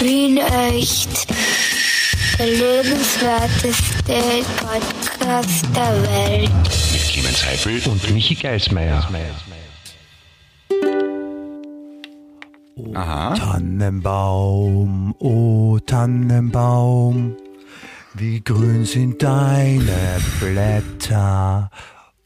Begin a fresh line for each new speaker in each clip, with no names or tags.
Wien echt. Der lebenswerteste Podcast der Welt.
Mit Clemens Heifel
und Michi Geismeier.
Aha.
Tannenbaum, oh Tannenbaum, wie grün sind deine Blätter.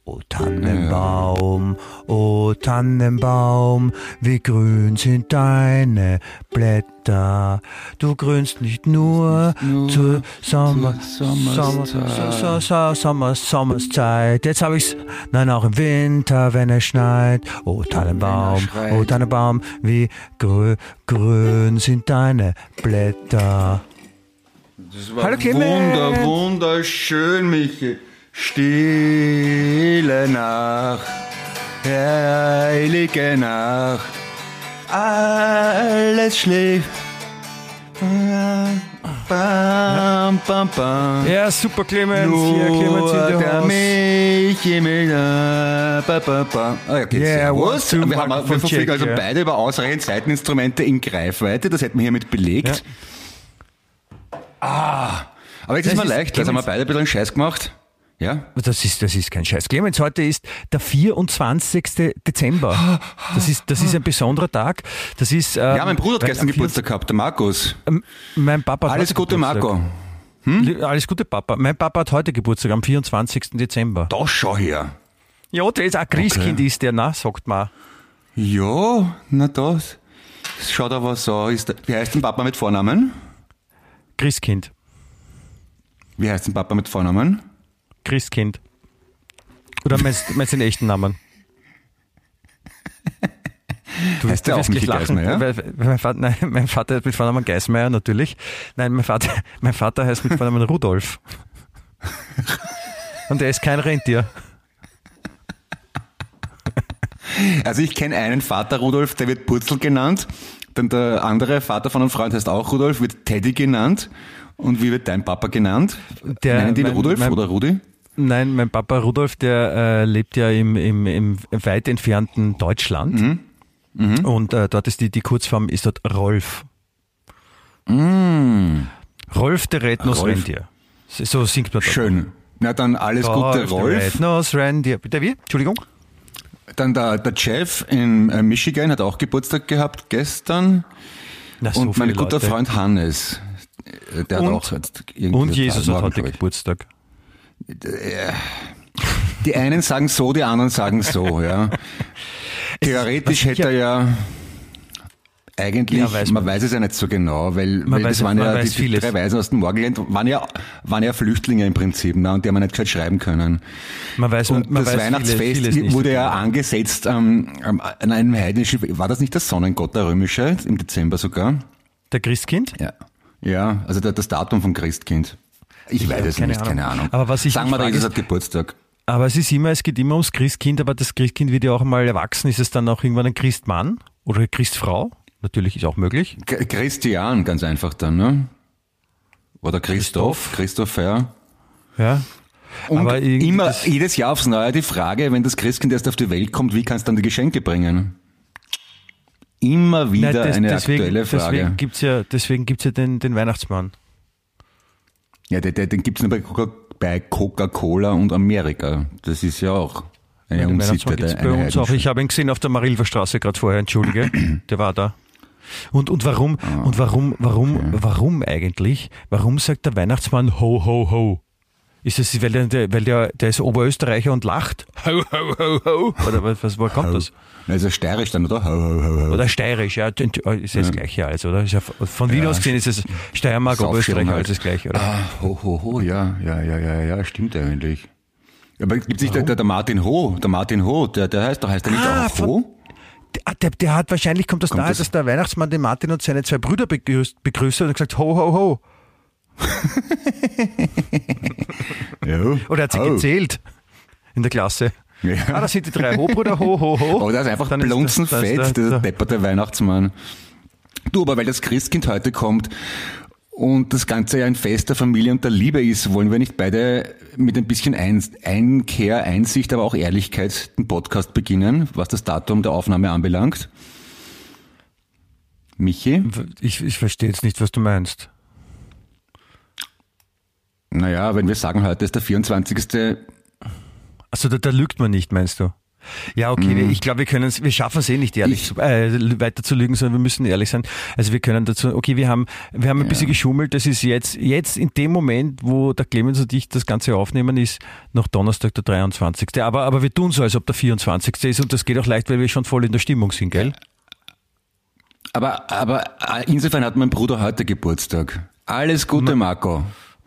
O Tannenbaum, o Tannenbaum, wie grün sind deine Blätter. Du grünst nicht nur, zur Sommer, Sommer, so, so, Sommer, Sommerszeit. Jetzt habe ich's, nein, auch im Winter, wenn es schneit. O Tannenbaum, o Tannenbaum, wie grün, grün sind deine Blätter.
Das war
Hallo, Clemens.
Wunder, wunderschön, Michi. Stille Nacht, heilige Nacht, alles schläft. Bam, bam, bam.
Ja, super Clemens, hier Clemens in
Nur
der Haus.
Michi mit der ba, ba, ba. Ah, okay,
Yeah,
servus. Wir, haben, wir verfügen
check,
also
ja.
beide über ausreichend Seiteninstrumente in Greifweite. Das hätten wir hiermit belegt. Ah, aber jetzt
Das
ist mir
ist-
leicht. Jetzt haben wir beide ein bisschen Scheiß gemacht. Ja?
Das ist, das ist kein Scheiß. Clemens, heute ist der 24. Dezember. Das ist, das ist ein besonderer Tag. Das ist, ähm,
Ja, mein Bruder hat gestern Geburtstag gehabt, der Markus.
ähm, Mein Papa hat
Alles Gute,
Geburtstag.
Marco.
Li- Alles Gute, Papa. Mein Papa hat heute Geburtstag, am 24. Dezember.
Da schau her.
Ja, der ist ein Christkind, ist der, na, sagt man.
Ja, na das. Das Schaut aber so. Ist der, wie heißt denn Papa mit Vornamen?
Christkind.
Wie heißt denn Papa mit Vornamen?
Christkind. Oder meinst, meinst du den echten Namen? Du,
Heißt auch
wirst gleich lachen,
Geismeier?
Weil, weil mein, Vater, nein, mein Vater heißt mit Vornamen Geismeier, natürlich. Nein, mein Vater, mein Vater heißt mit Vornamen Rudolf. Und er ist kein Rentier.
Also ich kenne einen Vater Rudolf, der wird Purzel genannt. Dann der andere Vater von einem Freund heißt auch Rudolf, wird Teddy genannt. Und wie wird dein Papa genannt?
Der-
Nennen die
mein-
Rudolf
mein-
oder Rudi?
Nein, mein Papa Rudolf, der äh, lebt ja im, im, im weit entfernten Deutschland.
Mhm.
Und äh, dort ist die, die Kurzform ist dort Rolf. Rolf der Rednos
Rolf.
Rentier. So singt man dort.
Schön. Na dann alles Gute,
der
Rolf.
Rednos Rentier. Bitte wie? Entschuldigung?
Dann der, der Jeff in äh, Michigan hat auch Geburtstag gehabt gestern.
Na, so
und mein guter
Leute.
Freund Hannes. äh, Der
Und-
hat auch irgendwie
Und Jesus hat heute. Geburtstag.
Die einen sagen so, die anderen sagen so, ja. Theoretisch hätte er ja eigentlich,
Ja, weiß
man
man.
weiß es ja nicht so genau, weil, weil das waren ja die,
vieles.
drei Weisen aus dem Morgenland, waren ja, waren ja Flüchtlinge im Prinzip, ne, und die haben ja nicht gescheit schreiben können.
Man weiß,
Und
man
das
weiß
Weihnachtsfest
vieles, vieles
wurde ja angesetzt ähm, ähm, an einem heidnischen, war das nicht der Sonnengott, der römische, im Dezember sogar?
Der Christkind?
Ja. Ja, also der, das Datum vom Christkind. Ich weiß es nicht,
Ahnung.
keine Ahnung.
Aber was ich
Sagen wir, Jesus
ist-
hat Geburtstag.
Aber es ist immer, es geht immer ums Christkind, aber das Christkind wird ja auch mal erwachsen. Ist es dann auch irgendwann ein Christmann oder eine Christfrau? Natürlich ist auch möglich.
K- Christian, ganz einfach dann, ne? Oder Christoph, Christopher.
Ja.
Und
Aber
immer,
das-
jedes Jahr aufs Neue die Frage, wenn das Christkind erst auf die Welt kommt, wie kannst du dann die Geschenke bringen? Immer wieder
Nein, des-
eine
deswegen,
aktuelle Frage.
Deswegen gibt's ja, deswegen gibt's ja den, den Weihnachtsmann.
Ja, den, den, den gibt's nur bei Coca- bei Coca-Cola und Amerika. Das ist ja auch eine
Weihnachtsmann
Unsitte.
bei uns auch. Ich habe ihn gesehen auf der Marilfer Straße gerade vorher, entschuldige. Der war da. Und, und warum,
Ah,
und warum, warum, warum eigentlich? Warum sagt der Weihnachtsmann ho, ho, ho? Ist das, weil der, weil der, der ist Oberösterreicher und lacht? Ho, ho, ho, ho. Oder was, was, woher kommt das?
Also steirisch dann, oder? Ho, ho, ho, ho.
Oder steirisch, ja, ist ja das Gleiche alles, oder? Ist ja von Wien aus gesehen ist es Steiermark,
Saufschirm
Oberösterreich,
halt.
alles das Gleiche, oder?
Ah, ho, ho, ho, ja, ja, ja, ja, ja, stimmt eigentlich. Aber gibt es nicht der, der, der Martin Ho, der Martin Ho, der, der heißt doch, heißt der nicht
Ah,
auch Ho?
Der, der, der hat wahrscheinlich, kommt das
Kommt
nahe,
das-
dass der Weihnachtsmann den Martin und seine zwei Brüder begrüßt, begrüßt hat und gesagt, ho, ho, ho.
Ja.
Oder er hat sie
Ho.
gezählt in der Klasse.
Ja.
Ah, das sind die drei Ho-Brüder, ho, ho, ho.
Oh, der ist einfach blunzenfett,
das- das-
dieser
das-
depperte Weihnachtsmann. Du, aber weil das Christkind heute kommt und das Ganze ja ein Fest der Familie und der Liebe ist, wollen wir nicht beide mit ein bisschen Ein Einkehr, Einsicht, aber auch Ehrlichkeit den Podcast beginnen, was das Datum der Aufnahme anbelangt? Michi?
Ich, ich verstehe jetzt nicht, was du meinst.
Naja, wenn wir sagen, heute ist der 24.
Also da, da lügt man nicht, meinst du? Ja, okay,
Mhm.
ich glaube, wir können wir schaffen es eh nicht ehrlich zu, äh, weiter zu lügen, sondern wir müssen ehrlich sein. Also wir können dazu, okay, wir haben, wir haben ein bisschen geschummelt, das ist jetzt, jetzt in dem Moment, wo der Clemens und ich das Ganze aufnehmen, ist noch Donnerstag der 23. Aber, aber wir tun so, als ob der 24. ist und das geht auch leicht, weil wir schon voll in der Stimmung sind, gell?
Aber, aber äh, insofern hat mein Bruder heute Geburtstag. Alles Gute, Marco.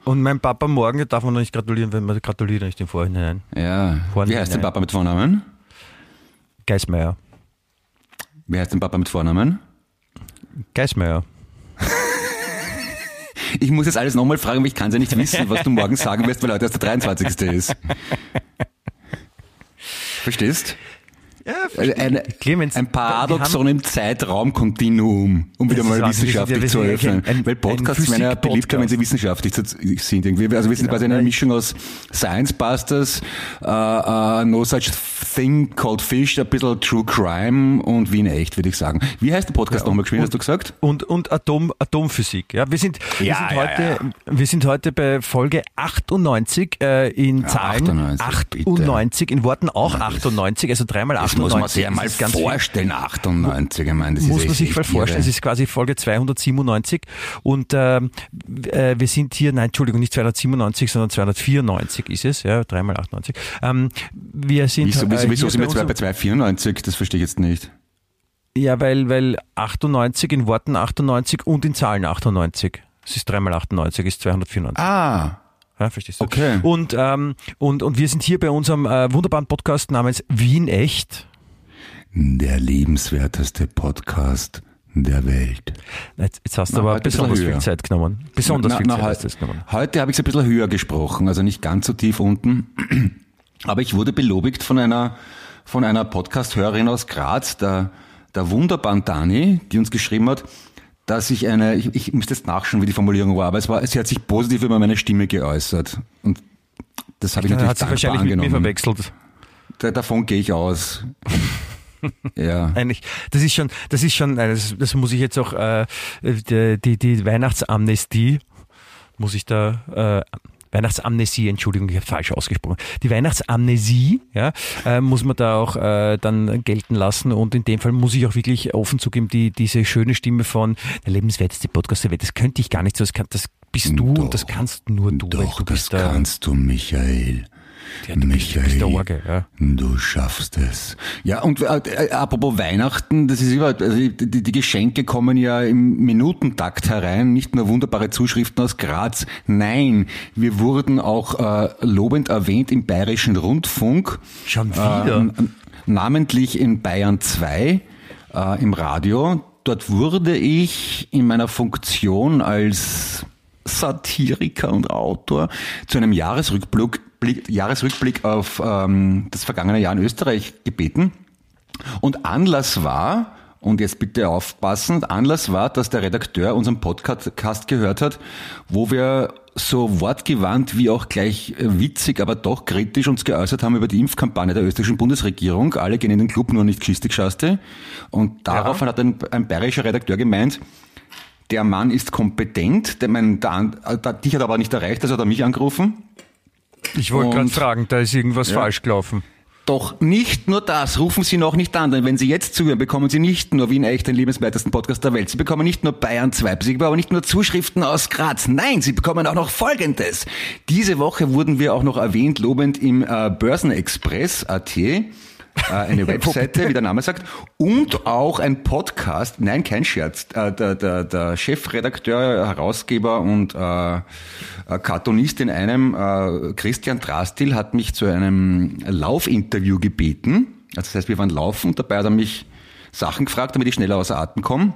Und mein Papa morgen, da darf man noch nicht gratulieren, wenn man gratuliert nicht im Vorhinein.
Ja.
Vorne
Wie heißt dein. Papa mit Vornamen?
Geismeier.
Wie heißt dein Papa mit Vornamen?
Geismeier.
Ich muss jetzt alles nochmal fragen, weil ich kann ja nicht wissen, was du morgen sagen wirst, weil heute erst der 23. ist. Verstehst?
Ja,
Also Ein,
Clemens,
ein
wir
Paradoxon im Zeitraumkontinuum, um wieder mal wissenschaftlich
Wir
zu
sind ja
eröffnen.
ein-
Weil Podcasts werden ja beliebter, wenn sie wissenschaftlich sind. Irgendwie. Also wir sind quasi eine Mischung aus Science Busters, äh, äh, No Such Thing Called Fish, ein bisschen True Crime und Wien echt, würde ich sagen. Wie heißt der Podcast nochmal geschwind, hast du gesagt?
und, und Atom, Atomphysik. Ja, wir sind, wir,
Ja,
sind
ja,
heute, wir sind heute bei Folge 98 äh, in Zahlen
98,
98, in Worten auch 98, also dreimal
Das
98.
muss man sich ja
Das
mal
ist ganz viel.
vorstellen, 98. Ich meine, das
muss
ist
man sich mal vorstellen, es ist quasi Folge 297 und ähm, äh, wir sind hier, nein, Entschuldigung, nicht 297, sondern 294 ist es, ja, dreimal 98. Ähm, wir sind
Wieso, wieso,
äh,
wieso sind wir zwei bei 294? Das verstehe ich jetzt nicht.
Ja, weil, weil 98 in Worten 98 und in Zahlen 98. Es ist dreimal 98, ist 294.
Ah,
Ja, verstehst du?
Okay.
Und, ähm, und, und wir sind hier bei unserem äh, wunderbaren Podcast namens Wien Echt.
der lebenswerteste Podcast der Welt.
Jetzt, jetzt hast du aber
heute ein bisschen
besonders viel. Zeit genommen. Besonders
Na,
viel
na,
Zeit hast du genommen.
Heute habe ich es ein bisschen höher gesprochen, also nicht ganz so tief unten. Aber ich wurde belobigt von einer, von einer Podcast-Hörerin aus Graz, der, der wunderbaren Dani, die uns geschrieben hat, dass ich eine, ich, ich müsste jetzt nachschauen, wie die Formulierung war, aber es war, sie hat sich positiv über meine Stimme geäußert. Und das habe ich natürlich
hat sie wahrscheinlich mit mir
angenommen.
verwechselt.
Da, davon gehe ich aus. ja.
Eigentlich, das ist schon, das ist schon, das, das muss ich jetzt auch, äh, die, die, die Weihnachtsamnestie, muss ich da, äh, Weihnachtsamnesie, Entschuldigung, ich habe falsch ausgesprochen. Die Weihnachtsamnesie, ja, äh, muss man da auch äh, dann gelten lassen und in dem Fall muss ich auch wirklich offen zugeben, die, diese schöne Stimme von der lebenswerteste Podcast der Welt, das könnte ich gar nicht so, das, kann, das bist du
Doch.
und das kannst nur du,
Doch,
du
das
bist
kannst du, Michael.
Ja, du du bist der Orge, ja.
Du schaffst es. Ja, und äh, äh, apropos Weihnachten, das ist immer, also die, die die Geschenke kommen ja im Minutentakt herein, nicht nur wunderbare Zuschriften aus Graz. Nein, wir wurden auch äh, lobend erwähnt im Bayerischen Rundfunk.
Schon wieder?
Ähm, namentlich in Bayern 2 äh, im Radio. Dort wurde ich in meiner Funktion als Satiriker und Autor zu einem Jahresrückblick, Blick, Jahresrückblick auf ähm, das vergangene Jahr in Österreich gebeten. Und Anlass war, und jetzt bitte aufpassen, Anlass war, dass der Redakteur unseren Podcast gehört hat, wo wir so wortgewandt wie auch gleich äh, witzig, aber doch kritisch uns geäußert haben über die Impfkampagne der österreichischen Bundesregierung. Alle gehen in den Club, nur nicht Geschistig schaste. Und daraufhin hat ein, ein bayerischer Redakteur gemeint, der Mann ist kompetent, der, mein, der, äh, der, dich hat aber nicht erreicht, also hat er mich angerufen.
Ich wollte gerade fragen, da ist irgendwas falsch gelaufen.
Doch nicht nur das, rufen Sie noch nicht an, denn wenn Sie jetzt zuhören, bekommen Sie nicht nur Wien echt den liebenswertesten Podcast der Welt. Sie bekommen nicht nur Bayern 2, Sie bekommen nicht nur Zuschriften aus Graz. Nein, Sie bekommen auch noch Folgendes. Diese Woche wurden wir auch noch erwähnt, lobend im äh, Börsenexpress.at. Äh, eine Webseite, wie der Name sagt, und auch ein Podcast, nein, kein Scherz, äh, der, der, der Chefredakteur, Herausgeber und äh, äh, Cartoonist in einem, äh, Christian Drastil, hat mich zu einem Laufinterview gebeten. Also das heißt, wir waren laufen und dabei hat er mich Sachen gefragt, damit ich schneller außer Atem komme.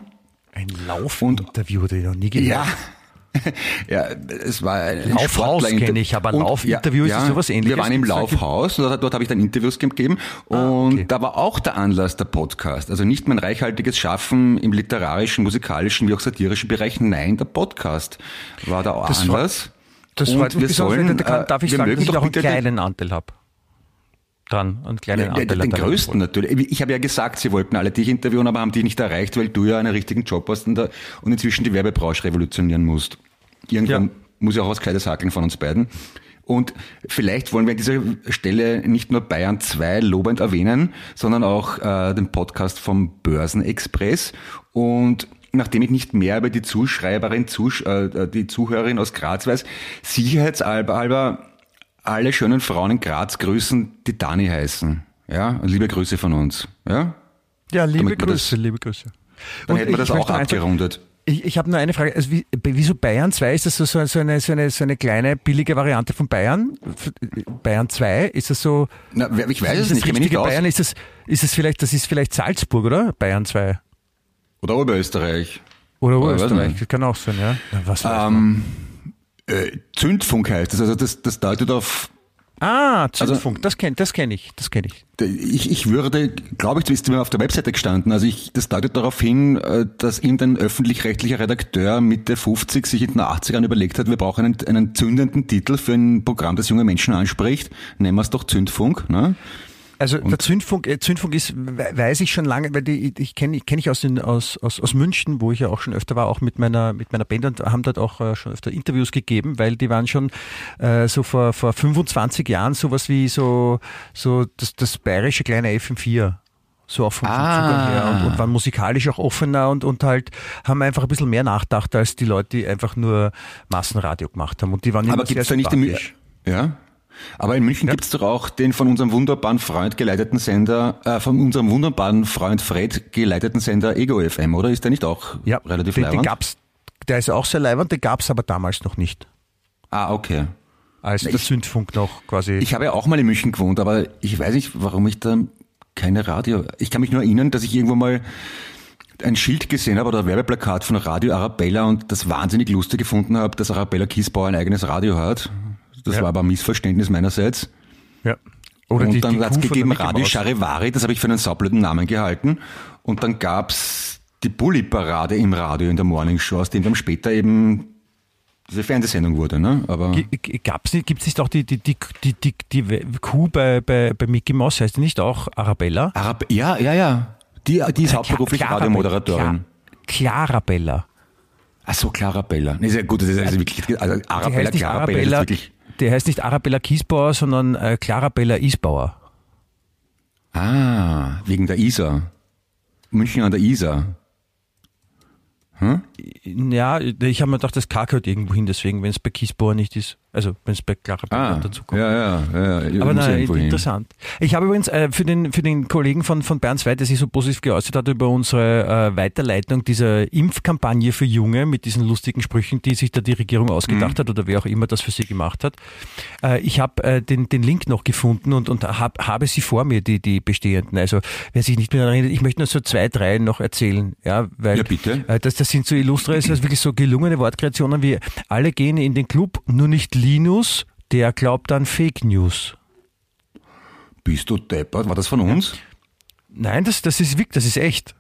Ein Laufinterview, das ich noch nie gehört
Ja. Ja, es war ein
Laufhaus kenne ich, aber Laufinterview, ist das sowas Ähnliches?
Wir waren im Laufhaus, und dort, dort habe ich dann Interviews gegeben und
Ah, okay.
da war auch der Anlass der Podcast. Also nicht mein reichhaltiges Schaffen im literarischen, musikalischen wie auch satirischen Bereich, nein, der Podcast war der
Das war-
Anlass.
Das
Und
mich
wir sollen, äh,
darf ich
wir
sagen, dass ich auch einen kleinen Anteil habe. Dran, einen kleinen
Ja,
Anteil
den
deiner
größten natürlich. Ich habe ja gesagt, sie wollten alle dich interviewen, aber haben dich nicht erreicht, weil du ja einen richtigen Job hast und, da, und inzwischen die Werbebranche revolutionieren musst. Irgendwann
Ja.
muss ja auch was Gescheites hakeln von uns beiden. Und vielleicht wollen wir an dieser Stelle nicht nur Bayern 2 lobend erwähnen, sondern auch äh, den Podcast vom Börsenexpress. Und nachdem ich nicht mehr über die Zuschreiberin, Zusch äh, die Zuhörerin aus Graz weiß, sicherheitshalber alle schönen Frauen in Graz grüßen, die Dani heißen. Ja, und liebe Grüße von uns. Ja,
Ja, liebe Grüße,
das-
liebe Grüße.
dann
Und
hätten wir das auch
einfach-
abgerundet.
Ich, ich habe nur eine Frage. Also wie, wieso Bayern 2? Ist das so, so, so, eine, so, eine, so eine kleine billige Variante von Bayern? Bayern 2? Ist das so?
Na, ich weiß es nicht, ich nicht aus.
Bayern? Ist das, ist das vielleicht, das ist vielleicht Salzburg, oder? Bayern 2.
Oder Oberösterreich.
Oder
Oder weiß
Österreich.
nicht.
Das kann auch sein, ja. ja was.
Ähm, äh, Zündfunk heißt das, also das, das deutet auf
Ah,
also
Zündfunk, das kenne das kenn ich, das kenne ich.
Ich, ich würde, glaube ich, du bist mir auf der Webseite gestanden. Also ich, das deutet darauf hin, äh, dass irgendein öffentlich-rechtlicher Redakteur Mitte 50 sich in den 80ern überlegt hat, wir brauchen einen, einen zündenden Titel für ein Programm, das junge Menschen anspricht. Nennen wir es doch Zündfunk. Ne?
Also der Zündfunk, äh, Zündfunk ist, we- weiß ich schon lange, weil die, ich kenne kenn ich aus, den, aus, aus, aus München, wo ich ja auch schon öfter war, auch mit meiner, mit meiner Band und haben dort auch äh, schon öfter Interviews gegeben, weil die waren schon äh, so vor, vor 25 Jahren sowas wie so, so das, das bayerische kleine FM4. So auch vom,
Ah.
Zugang her und, und waren musikalisch auch offener und, und halt haben einfach ein bisschen mehr nachgedacht als die Leute, die einfach nur Massenradio gemacht haben. Und die waren immer
Aber gibt es da nicht im,
sympathisch.
ja? Aber in München gibt's doch auch den von unserem wunderbaren Freund geleiteten Sender, äh, von unserem wunderbaren Freund Fred geleiteten Sender Ego FM, oder? Ist der nicht auch
Ja,
relativ
den, den
leibend?
gab's, der ist auch sehr leibend, den gab's aber damals noch nicht.
Ah, okay.
Als der
ich-
Zündfunk noch quasi.
Ich habe ja auch mal in München gewohnt, aber ich weiß nicht, warum ich da keine Radio. Ich kann mich nur erinnern, dass ich irgendwo mal ein Schild gesehen habe oder ein Werbeplakat von Radio Arabella und das wahnsinnig lustig gefunden habe, dass Arabella Kiesbauer ein eigenes Radio hat. Das
Ja.
war aber ein Missverständnis meinerseits.
ja. Oder
und
die,
dann hat es gegeben
Maus.
Charivari, das habe ich für einen saublöden Namen gehalten. Und dann gab's die Bulli-Parade im Radio in der Morningshow, aus dem dann später eben diese Fernsehsendung wurde. Ne? Aber
Gab's nicht, gibt's nicht auch die, die, die, die, die, die Kuh bei, bei, bei Mickey Mouse, heißt die nicht auch Arabella?
Arab ja, ja, ja. Die, die ist hauptberuflich
Clara-
Radiomoderatorin.
Cla- Clarabella.
Ach so, Clarabella. Nee, sehr gut, das ist also wirklich, also Arabella, Clarabella
Arabella,
ist wirklich,
der heißt nicht Arabella Kiesbauer, sondern äh, Clarabella Isbauer.
ah, wegen der Isar. München an der Isar.
Ja, ich habe mir gedacht, das K gehört irgendwo hin, deswegen, wenn es bei Kiesbauer nicht ist, also wenn es bei Clarabella
Ah,
dazu kommt.
ja, ja, ja. ja
Aber nein,
irgendwo hin.
interessant. Ich habe übrigens äh, für, den, für den Kollegen von, von Bern 2, der sich so positiv geäußert hat über unsere äh, Weiterleitung dieser Impfkampagne für Junge mit diesen lustigen Sprüchen, die sich da die Regierung ausgedacht hat oder wer auch immer das für sie gemacht hat. Äh, ich habe äh, den, den Link noch gefunden und, und hab, habe sie vor mir, die, die bestehenden. Also wer sich nicht mehr erinnert, ich möchte nur so zwei, drei noch erzählen. Ja, weil
Ja, bitte.
äh, das, das sind so illustre, also wirklich so gelungene Wortkreationen wie alle gehen in den Club, nur nicht Linus, der glaubt an Fake News.
Bist du deppert? War das von uns?
Nein, das, das ist wirklich, das ist echt.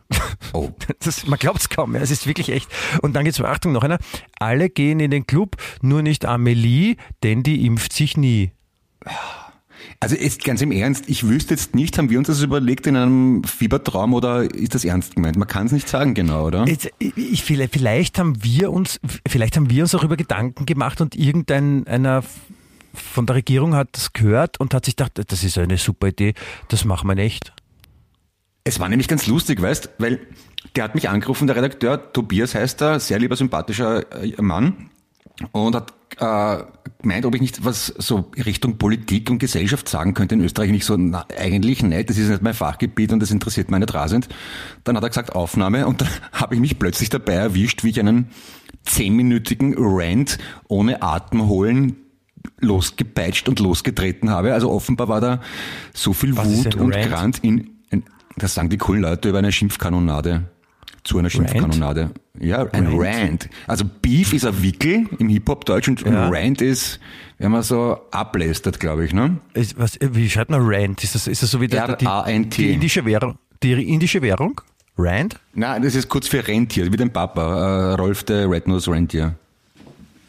Oh.
Das, man glaubt es kaum, ja, es ist wirklich echt. Und dann geht's, Achtung, noch einer. Alle gehen in den Club, nur nicht Amelie, denn die impft sich nie.
Also jetzt ganz im Ernst, ich wüsste jetzt nicht, haben wir uns das überlegt in einem Fiebertraum oder ist das ernst gemeint? Man kann es nicht sagen genau, oder?
Jetzt, ich, vielleicht, vielleicht haben wir uns, vielleicht haben wir uns darüber Gedanken gemacht und irgendein einer von der Regierung hat das gehört und hat sich gedacht, das ist eine super Idee, das machen wir nicht.
Es war nämlich ganz lustig, weißt, weil der hat mich angerufen, der Redakteur, Tobias heißt er, sehr lieber, sympathischer äh, Mann, und hat äh, gemeint, ob ich nicht was so Richtung Politik und Gesellschaft sagen könnte in Österreich. Und ich so, na, eigentlich nicht, das ist nicht mein Fachgebiet und das interessiert meine rasend. Dann hat er gesagt, Aufnahme, und dann habe ich mich plötzlich dabei erwischt, wie ich einen zehnminütigen Rant ohne Atem holen losgepeitscht und losgetreten habe. Also offenbar war da so viel
Was
Wut und
Rant?
In, in, das sagen die coolen Leute über eine Schimpfkanonade. Zu einer Schimpfkanonade. Ja, ein
Rant?
Rant. Also Beef ist ein Wickel im Hip-Hop-Deutsch und
Ja.
ein Rant ist, wenn man so ablästert, glaube ich, ne?
Ist, was, wie schreibt man Rand? Ist das, ist das so wie der, die,
R-A-N-T.
die indische Währung? Die indische Währung? Rand?
Nein, das ist kurz für Rentier, wie dein Papa, äh, Rolf der Red Nose Rentier.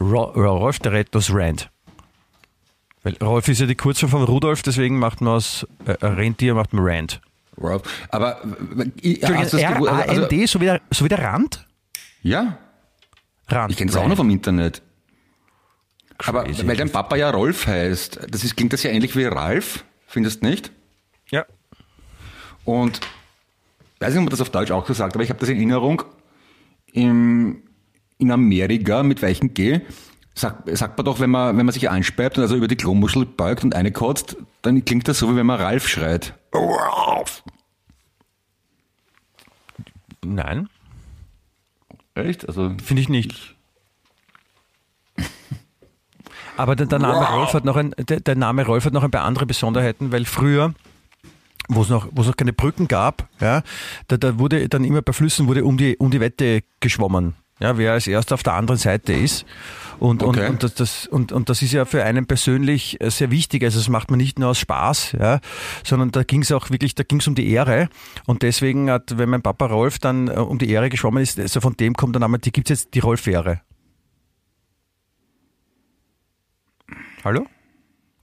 Ro Rolf der Retos Rand. Weil Rolf ist ja die Kurzform von Rudolf, deswegen macht man aus äh, Rentier macht man Rand.
Rolf. Aber äh, hast gewusst- also,
R-A-N-D, so, wie der, so wie der Rand?
ja,
Rand.
ich kenne das auch noch vom Internet. Aber weil dein Papa ja Rolf heißt, das ist, klingt das ja ähnlich wie Ralf, findest du nicht?
Ja.
Und weiß nicht, ob man das auf Deutsch auch so sagt, aber ich habe das in Erinnerung, im, in Amerika mit weichem G, sagt, sagt man doch, wenn man, wenn man sich ansperrt und also über die Klomuschel beugt und eine kotzt, dann klingt das so, wie wenn man Ralf schreit.
Nein,
Echt? Also,
finde ich nicht. Aber der, der, Name Rolf hat noch ein, der, der Name Rolf hat noch ein paar andere Besonderheiten, weil früher, wo es noch, wo es noch keine Brücken gab, ja, da, da wurde dann immer bei Flüssen wurde um die, um die Wette geschwommen. Ja, wer als erster auf der anderen Seite ist. Und,
Okay.
und, und, das, das, und, und das ist ja für einen persönlich äh, sehr wichtig. Also das macht man nicht nur aus Spaß, ja, sondern da ging es auch wirklich, da ging es um die Ehre. Und deswegen hat, wenn mein Papa Rolf dann äh, um die Ehre geschwommen ist, also von dem kommt der Name, die gibt's jetzt die Rolf-Ehre. Hallo?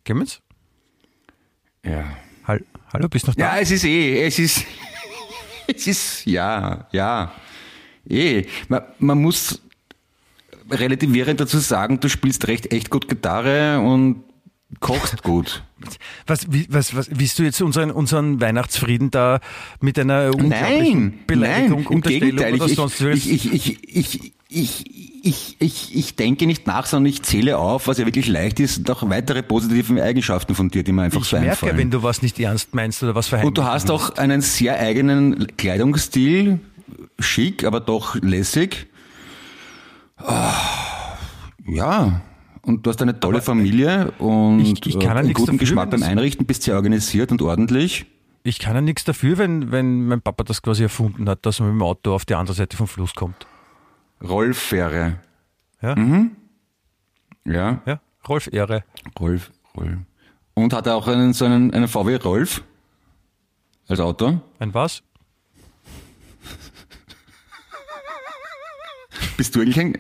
Clemens?
ja.
Hall Hallo, bist du noch da?
Ja, es ist eh, es ist, es ist, ja, ja, eh. Man, man muss relativierend dazu sagen, du spielst recht echt gut Gitarre und kochst gut.
Was, wie, was, was, willst du jetzt unseren, unseren Weihnachtsfrieden da mit einer
Nein,
Beleidigung,
nein, im
Unterstellung
Gegenteil.
oder
Ich,
sonst
ich,
was?
ich, ich, ich, ich, ich, ich, ich, ich denke nicht nach, sondern ich zähle auf, was ja wirklich leicht ist, noch weitere positive Eigenschaften von dir, die mir einfach
ich
so
merke,
einfallen.
wenn du was nicht ernst meinst oder was
Und
verheimlichen
du hast auch einen sehr eigenen Kleidungsstil, schick, aber doch lässig. Ah, Ja, und du hast eine tolle Familie und
ich- ich kann
äh, einen guten
dafür,
Geschmack beim Einrichten, bist sehr organisiert und ordentlich.
Ich kann ja nichts dafür, wenn, wenn mein Papa das quasi erfunden hat, dass man mit dem Auto auf die andere Seite vom Fluss kommt.
Rollfähre.
Ja,
Ja,
ja. Rolf Ehre.
Rolf, Rolf. Und hat er auch einen, so einen, einen VW Rolf als Auto?
Ein was?
Bist du eigentlich ein,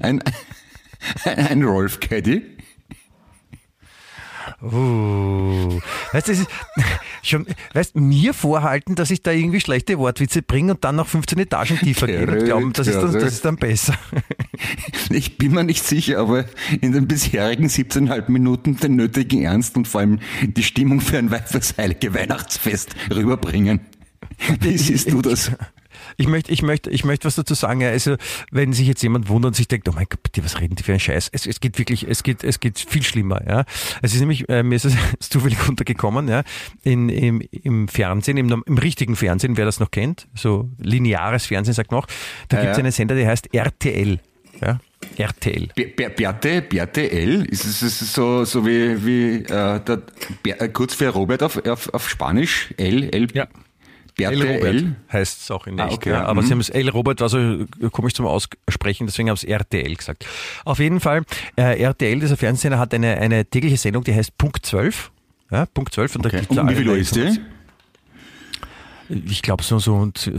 ein, ein Rolf Caddy?
Oh. Weißt du, schon, weißt, mir vorhalten, dass ich da irgendwie schlechte Wortwitze bringe und dann noch 15 Etagen tiefer gehe und glauben, das ist, dann, das ist dann besser.
Ich bin mir nicht sicher, ob er in den bisherigen 17,5 Minuten den nötigen Ernst und vor allem die Stimmung für ein fürs heilige Weihnachtsfest rüberbringen. Wie siehst du das?
Ich möchte, ich möchte, ich möchte was dazu sagen. Ja, Also, wenn sich jetzt jemand wundert und sich denkt, oh mein Gott, bitte, was reden die für einen Scheiß? Es, es geht wirklich, es geht, es geht viel schlimmer. Ja, es ist nämlich, äh, mir ist es zufällig untergekommen. Ja, in, im, im Fernsehen, im, im richtigen Fernsehen, wer das noch kennt, so lineares Fernsehen sagt man auch, da
Ja,
gibt es
ja.
einen Sender, der heißt RTL. Ja, RTL.
Be- Be- Beate, Beate L, ist es so, so wie, wie äh, der, äh, kurz für Robert auf, auf, auf Spanisch, L, L,
Ja.
Beate
El Robert
L.
heißt es auch in
Ah,
echt.
okay,
ja. Aber
mhm.
sie haben es El Robert war so äh, komisch zum Aussprechen, deswegen haben sie RTL gesagt. Auf jeden Fall, äh, RTL, dieser Fernsehsender, hat eine, eine tägliche Sendung, die heißt Punkt 12. Ja, Punkt 12. Und da
Okay.
gibt's
Und wie viel Uhr ist die?
Ich glaube so, so, und,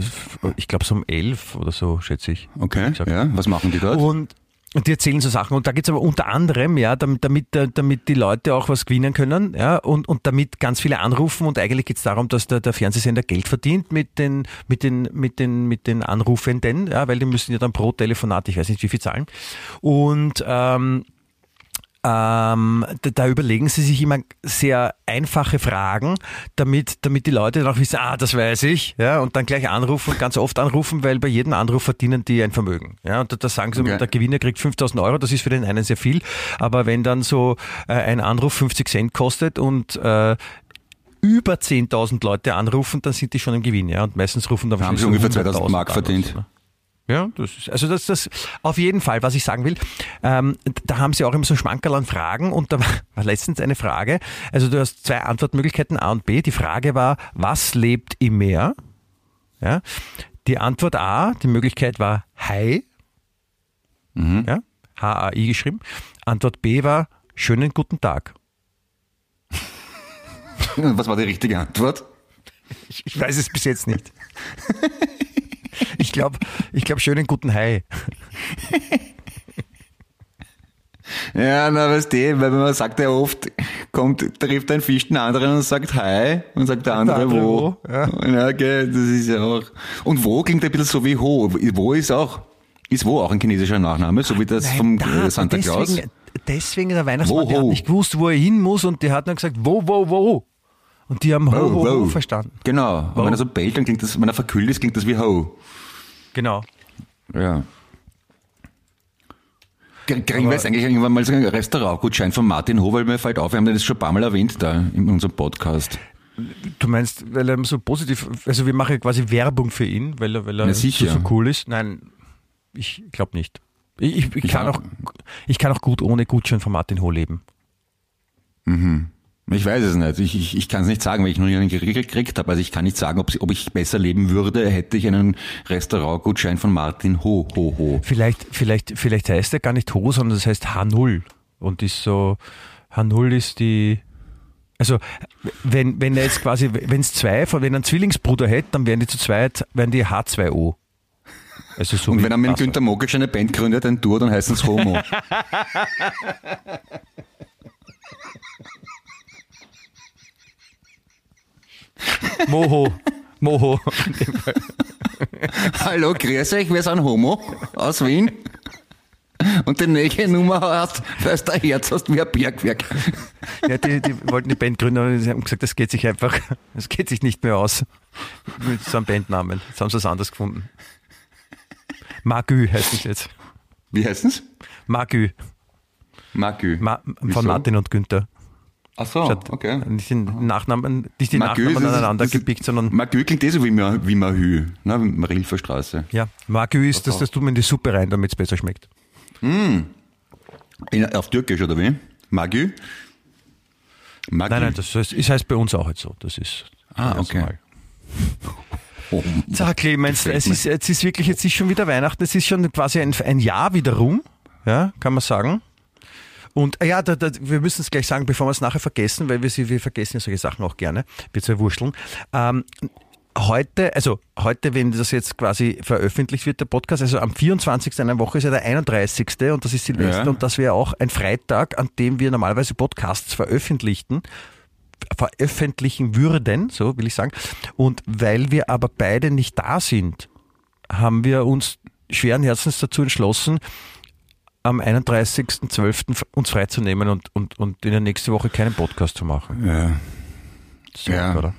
ich glaube so um 11 oder so, schätze ich.
Okay,
Gesagt.
ja, was machen die dort?
Und, und die erzählen so Sachen. Und da geht's aber unter anderem, ja, damit, damit, damit die Leute auch was gewinnen können, ja, und, und damit ganz viele anrufen. Und eigentlich geht's darum, dass der, der Fernsehsender Geld verdient mit den, mit den, mit den, mit den Anrufenden, ja, weil die müssen ja dann pro Telefonat, ich weiß nicht wie viel zahlen. Und ähm, ähm, da, da überlegen sie sich immer sehr einfache Fragen, damit, damit die Leute dann auch wissen, ah, das weiß ich, ja, und dann gleich anrufen und ganz oft anrufen, weil bei jedem Anruf verdienen die ein Vermögen. Ja, und da, da sagen sie,
Okay.
der Gewinner kriegt 5000 Euro, das ist für den einen sehr viel, aber wenn dann so äh, ein Anruf 50 Cent kostet und äh, über 10.000 Leute anrufen, dann sind die schon im Gewinn, ja, und meistens rufen dann
Da haben sie ungefähr
so
2000 Mark
100.000 an oder
verdient.
so, ne? Ja, das ist, also das, das, auf jeden Fall, was ich sagen will, ähm, da haben sie auch immer so Schmankerl an Fragen und da war letztens eine Frage, also du hast zwei Antwortmöglichkeiten, A und B. Die Frage war, was lebt im Meer? Ja. Die Antwort A, die Möglichkeit war Hai, ja, H-A-I geschrieben. Antwort B war, schönen guten Tag.
Was war die richtige Antwort?
Ich, ich weiß es bis jetzt nicht. Ich glaube, ich glaub, schönen guten Hai.
Ja, na, weißt du, weil man sagt ja oft, kommt, trifft ein Fisch den anderen und sagt Hi und sagt der andere,
andere
wo.
wo, ja.
ja, okay, das ist ja auch. Und wo klingt ein bisschen so wie Ho. Wo ist auch, ist wo auch ein chinesischer Nachname, so wie das vom
da,
äh, Santa Claus.
deswegen, deswegen der Weihnachtsmann,
Wo,
der hat nicht gewusst, wo er hin muss und der hat dann gesagt, wo, wo, wo. Und die haben ho, ho, ho verstanden.
Genau. Und wenn er so bellt, dann klingt das, wenn er verkühlt ist, klingt das wie Ho.
Genau.
Ja. Kriegen wir jetzt eigentlich irgendwann mal so einen Restaurantgutschein von Martin Ho, weil mir fällt auf, wir haben das schon ein paar Mal erwähnt da in unserem Podcast.
Du meinst, weil er so positiv, also wir machen quasi Werbung für ihn, weil er, weil er
Na
so,
sicher.
so cool ist. Nein, ich glaube nicht. Ich, ich, ich,
Ich
kann
auch.
ich kann auch gut ohne Gutschein von Martin Ho leben.
Ich weiß es nicht. Ich, ich, ich kann es nicht sagen, weil ich noch nie einen gekriegt gekriegt habe. Also ich kann nicht sagen, ob, ob ich besser leben würde, hätte ich einen Restaurantgutschein von Martin Ho, Ho, Ho.
Vielleicht, vielleicht, vielleicht heißt er gar nicht Ho, sondern das heißt H0 und ist so, H0 ist die, also wenn, wenn er jetzt quasi, wenn es zwei, von- wenn er einen Zwillingsbruder hätte, dann wären die zu zweit, wären die H2O. Also so
Und wenn er mit. Günter Mokic eine Band gründet, ein Tour, dann heißt es Homo.
Moho, Moho.
Hallo, grüß euch, wir sind Homo aus Wien. Und die nächste Nummer hast, falls du ein Herz hast wie ein Bergwerk.
Ja, die, die wollten die Band gründen, aber sie haben gesagt, das geht sich einfach, das geht sich nicht mehr aus mit so einem Bandnamen. Jetzt haben sie es anders gefunden. Magü heißt es jetzt.
Wie heißt's?
Magü.
Magü.
Ma
Wieso?
von Martin und Günther.
Ach so,
Statt-
okay.
Nicht, den Nachnamen, nicht die
Magü,
Nachnamen
das
aneinander
das ist-
gepickt, sondern
Magü klingt eh so wie, wie Mahü, ne? Marilfer Straße.
ja, Magü ist, das, das tut man in die Suppe rein, damit es besser schmeckt.
In, auf Türkisch, oder wie? Magü? Magü.
Nein, nein, das heißt, es heißt bei uns auch jetzt so. Das ist
Ah, okay.
normal.
Oh,
Sag Clemens, es ist, jetzt ist wirklich, jetzt ist schon wieder Weihnachten, es ist schon quasi ein, ein Jahr wieder rum, ja, kann man sagen. Und äh, ja, da, da, wir müssen es gleich sagen, bevor wir es nachher vergessen, weil wir, wir vergessen ja solche Sachen auch gerne, wir zwei wurschteln. Ähm, heute, also heute, wenn das jetzt quasi veröffentlicht wird, der Podcast, also am 24. einer Woche ist ja der 31. und das ist Silvester
Ja.
und das wäre auch ein Freitag, an dem wir normalerweise Podcasts veröffentlichten veröffentlichen würden, so will ich sagen. Und weil wir aber beide nicht da sind, haben wir uns schweren Herzens dazu entschlossen, am 31.12. uns freizunehmen und, und, und in der nächsten Woche keinen Podcast zu machen.
Ja.
So,
Ja.
oder?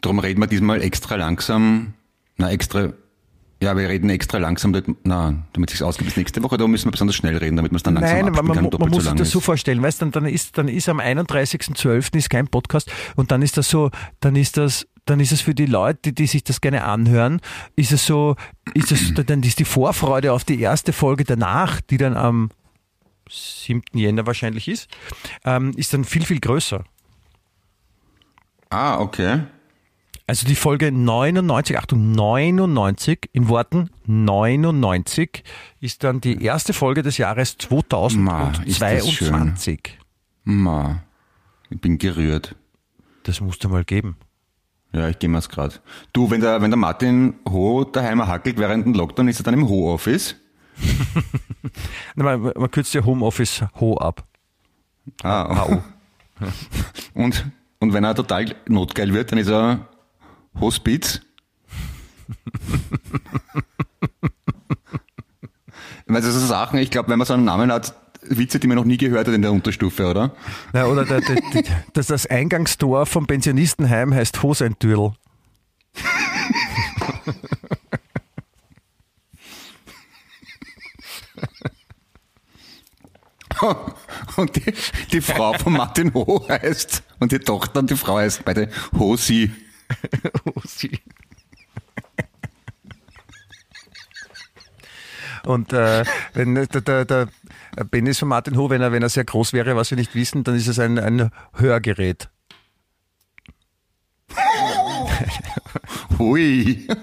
Darum reden wir diesmal extra langsam. Na, extra. Ja, wir reden extra langsam, damit- na, damit sich's ausgibt bis nächste Woche. Da müssen wir besonders schnell reden, damit wir es dann langsam
Nein, man,
kann,
man, muss
so
sich das so vorstellen, weißt du, dann, dann ist, dann ist am 31.12. ist kein Podcast und dann ist das so, dann ist das, dann ist es für die Leute, die, sich das gerne anhören, ist es so, ist es, dann ist die Vorfreude auf die erste Folge danach, die dann am 7. Jänner wahrscheinlich ist, ähm, ist dann viel, viel größer.
Ah, okay.
Also die Folge 99, Achtung, 99 in Worten 99 ist dann die erste Folge des Jahres
Ma, ist das
2022.
Ma, ich bin gerührt.
Das musst du mal geben.
Ja, ich gehe mir's grad. Du, wenn der, wenn der Martin Ho daheim hackelt während dem Lockdown, ist er dann im Ho-Office?
Man, man kürzt ja Homeoffice Ho ab.
Ah,
HO.
und, und wenn er total notgeil wird, dann ist er Hospiz. Weil das sind Sachen, ich glaube, wenn man so einen Namen hat, Witze, die man noch nie gehört hat in der Unterstufe, oder?
Ja, oder der, der, der, das, das Eingangstor vom Pensionistenheim heißt Hoseintürl.
Und die, die Frau von Martin Ho heißt, und die Tochter und die Frau heißt beide Hosi.
Hosi. Und äh, wenn der, der, der Benis von Martin Ho, wenn er, wenn er sehr groß wäre, was wir nicht wissen, dann ist es ein, ein Hörgerät.
Hui.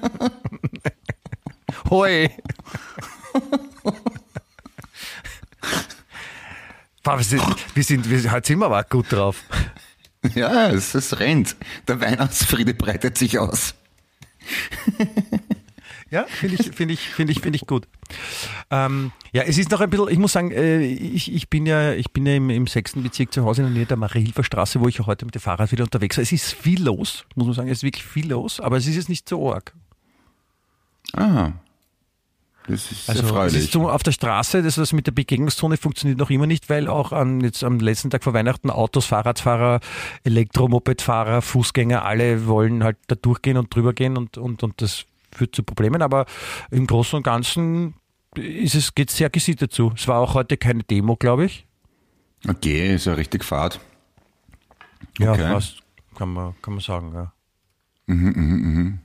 Hoi! Boah, wir sind, wir sind, wir, heute sind wir aber gut drauf.
Ja, es, es rennt. Der Weihnachtsfriede breitet sich aus.
Ja, finde ich, finde ich, finde ich, finde ich gut. Ähm, ja, es ist noch ein bisschen, ich muss sagen, äh, ich, ich bin ja, ich bin ja im, im sechsten Bezirk zu Hause in der Nähe der Mariehilfer Straße, wo ich heute mit dem Fahrrad wieder unterwegs war. Es ist viel los, muss man sagen, es ist wirklich viel los, aber es ist jetzt nicht so arg.
Ah. Das ist
Also
erfreulich.
es ist so auf der Straße, das, das mit der Begegnungszone funktioniert noch immer nicht, weil auch an, jetzt am letzten Tag vor Weihnachten Autos, Fahrradfahrer, Elektromopedfahrer, Fußgänger, alle wollen halt da durchgehen und drüber gehen und, und, und das führt zu Problemen. Aber im Großen und Ganzen ist es, geht sehr gesittet zu. Es war auch heute keine Demo, glaube ich.
okay, ist ja richtig Fahrt.
Ja,
Okay.
fast, kann man, kann man sagen, ja.
Mhm,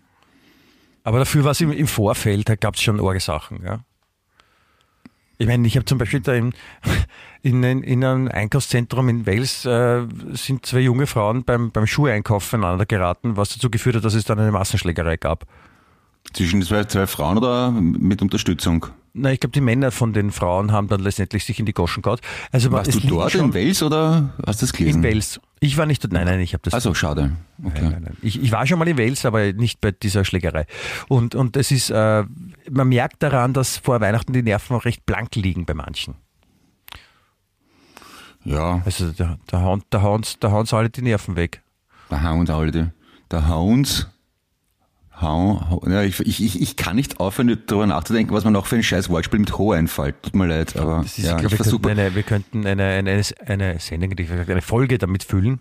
Aber dafür war es im, im Vorfeld, da gab es schon arge Sachen, ja. Ich meine, ich habe zum Beispiel da in, in, in einem Einkaufszentrum in Wales äh, sind zwei junge Frauen beim, beim Schuheinkauf aneinander geraten, was dazu geführt hat, dass es dann eine Massenschlägerei gab.
Zwischen zwei, zwei Frauen oder mit Unterstützung?
Na, ich glaube, die Männer von den Frauen haben dann letztendlich sich in die Goschen gehauen. Also
Warst du dort in Wales oder hast du das gelesen?
in Wales. Ich war nicht dort. Nein, nein, ich habe das.
Also schade. Okay.
Nein, nein, nein. Ich, ich war schon mal in Wales, aber nicht bei dieser Schlägerei. Und, und es ist, äh, man merkt daran, dass vor Weihnachten die Nerven auch recht blank liegen bei manchen.
Ja,
Also da, da, hauen, da, hauen's, da hauen's alle die Nerven weg.
da hauen alle die. Da hauen's. Ja, ich, ich, ich, kann nicht aufhören, darüber nachzudenken, was man noch für ein scheiß Wortspiel mit Ho einfällt. Tut mir leid, aber
Das ist,
ja,
ich
ich, versuche
könnten eine, wir könnten eine, eine, eine Sendung, eine Folge damit füllen.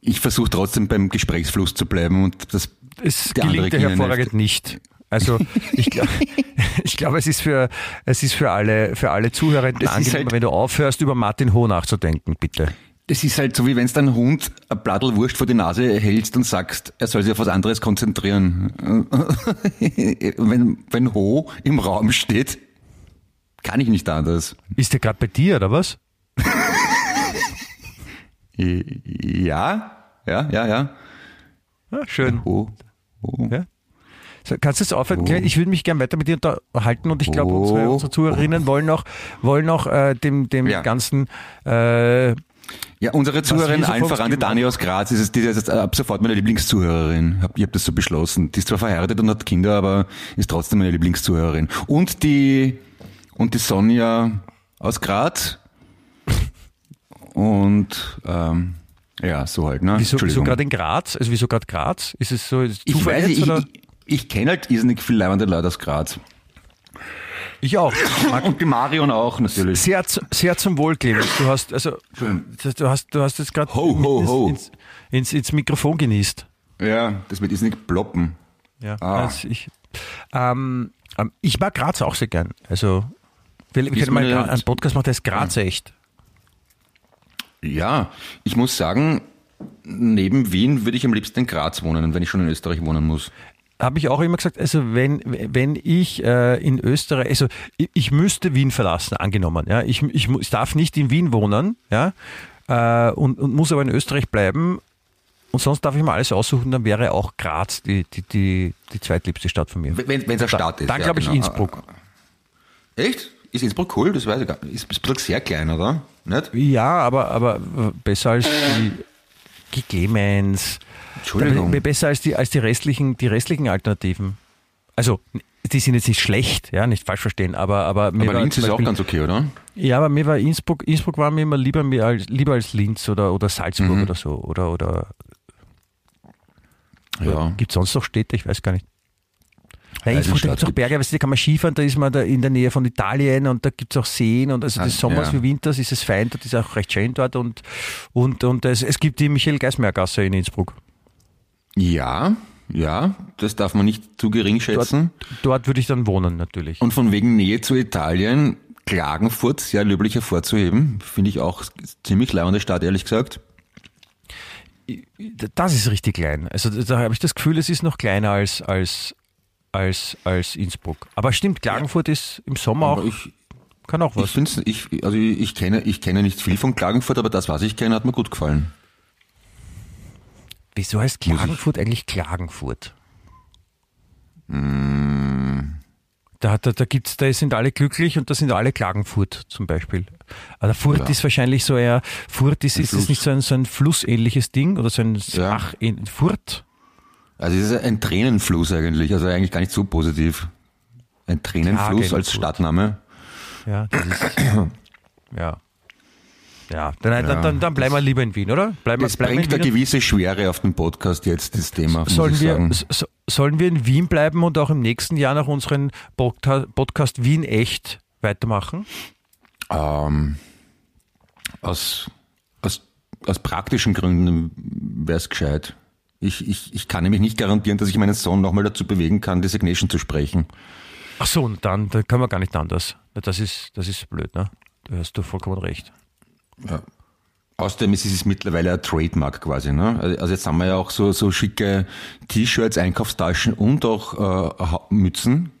ich versuch trotzdem beim Gesprächsfluss zu bleiben und das
Es
andere
gelingt dir
China
hervorragend nicht. Also ich glaube, ich glaube, es ist für es ist für alle für alle Zuhörer angenehm,
halt-
wenn du aufhörst, über Martin Ho nachzudenken, bitte.
Das ist halt so, wie wenn du deinem Hund ein Blattl Wurst vor die Nase hältst und sagst, er soll sich auf was anderes konzentrieren. wenn, wenn Ho im Raum steht, kann ich nicht anders.
Ist der gerade bei dir oder was?
Ja, ja, ja, ja.
Ja, schön.
Ho, Ho.
Ja. So, kannst du es aufhören? Claire? Ich würde mich gerne weiter mit dir unterhalten und ich glaube,
Oh.
unsere, unsere Zuhörerinnen wollen noch, wollen noch äh, dem, dem
Ja.
ganzen äh,
Ja, unsere Zuhörerin, allen voran die Dani aus Graz, ist, es- die ist jetzt ab sofort meine Lieblingszuhörerin. Hab- Ich habe das so beschlossen. Die ist zwar verheiratet und hat Kinder, aber ist trotzdem meine Lieblingszuhörerin. Und die, und die Sonja aus Graz. Und, ähm, ja, so halt, ne?
wieso, wieso gerade in Graz? Also wieso gerade Graz? Ist es so ist es
ich
Zufall
weiß,
jetzt,
ich, ich, ich kenne halt irrsinnig viele leibende Leute aus Graz.
Ich auch. Mag-
Und die Marion auch, natürlich.
Sehr, sehr zum Wohl, Clemens. Du hast, also, du hast, du hast jetzt gerade ins, ins, ins Mikrofon genießt.
Ja, das wird irrsinnig ploppen.
Ja,
Ah.
also ich, ähm, ähm, ich mag Graz auch sehr gern. Also, wir,
Ist
können mal einen Podcast machen, der ist Graz echt.
Ja, ich muss sagen, neben Wien würde ich am liebsten in Graz wohnen, wenn ich schon in Österreich wohnen muss.
Habe ich auch immer gesagt, also wenn, wenn ich äh, in Österreich, also ich, ich müsste Wien verlassen, angenommen, ja, ich, ich, ich darf nicht in Wien wohnen, ja, äh, und, und muss aber in Österreich bleiben und sonst darf ich mir alles aussuchen, dann wäre auch Graz die, die, die, die zweitliebste Stadt von mir.
Wenn es eine Stadt ist.
Dann
ja,
glaube ich
genau.
Innsbruck.
Echt? Ist Innsbruck cool? Das weiß ich gar nicht. Ist, ein bisschen sehr klein, oder? Nicht?
Ja, aber, aber besser als die, die Clemens.
Entschuldigung.
Be- Besser als die, als die restlichen, die restlichen Alternativen. Also, die sind jetzt nicht schlecht, ja, nicht falsch verstehen, aber, aber, mir
Aber
war
Linz ist auch ganz okay, oder?
Ja, aber mir war Innsbruck, Innsbruck war mir immer lieber, mir als, lieber als Linz oder, oder Salzburg
Mhm.
oder so. Oder, oder
Ja.
gibt es sonst noch Städte? Ich weiß gar nicht. Ja,
Weiß
Innsbruck, da gibt es auch Berge, weißt du, da kann man Skifahren, da ist man da in der Nähe von Italien und da gibt es auch Seen und also des
Ah,
Sommers
ja.
wie Winters ist es fein, dort ist auch recht schön dort und, und, und es, es gibt die Michael-Geismeier-Gasse in Innsbruck.
Ja, ja, das darf man nicht zu gering schätzen.
Dort würde ich dann wohnen natürlich.
Und von wegen Nähe zu Italien, Klagenfurt, sehr löblich hervorzuheben, finde ich auch ziemlich leibende Stadt, ehrlich gesagt.
Das ist richtig klein. Also da habe ich das Gefühl, es ist noch kleiner als, als, als, als Innsbruck. Aber stimmt, Klagenfurt ist im Sommer auch,
Aber ich,
kann auch
ich
was.
finde ich, also ich, ich kenne, ich kenne nicht viel von Klagenfurt, aber das, was ich kenne, hat mir gut gefallen.
Wieso heißt Klagenfurt eigentlich Klagenfurt? Da, da, da, gibt's, da sind alle glücklich und da sind alle Klagenfurt zum Beispiel. Aber Furt
Ja.
ist wahrscheinlich so eher, Furt ist, ist
Fluss.
nicht so ein, so ein flussähnliches Ding oder so ein
Ja.
Furt?
Also es ist ein Tränenfluss eigentlich, also eigentlich gar nicht so positiv. Ein Tränenfluss als Stadtname.
Ja, das ist, ja. Ja, dann,
Ja,
dann, dann, dann bleiben wir lieber in Wien, oder? Bleiben
Das
bleiben
bringt
in
eine gewisse Schwere auf den Podcast jetzt, das Thema,
Sollen wir, so, sollen wir in Wien bleiben und auch im nächsten Jahr nach unserem Podca- Podcast Wien echt weitermachen?
Ähm, aus, aus, aus praktischen Gründen wäre es gescheit. Ich, ich, ich kann nämlich nicht garantieren, dass ich meinen Sohn nochmal dazu bewegen kann, Designation zu sprechen.
Ach so, und dann, dann können wir gar nicht anders. Das ist, das ist blöd, ne? Da hast du vollkommen recht.
Außerdem ist es mittlerweile ein Trademark quasi. Ne? Also jetzt haben wir ja auch so, so schicke T-Shirts, Einkaufstaschen und auch äh, Mützen,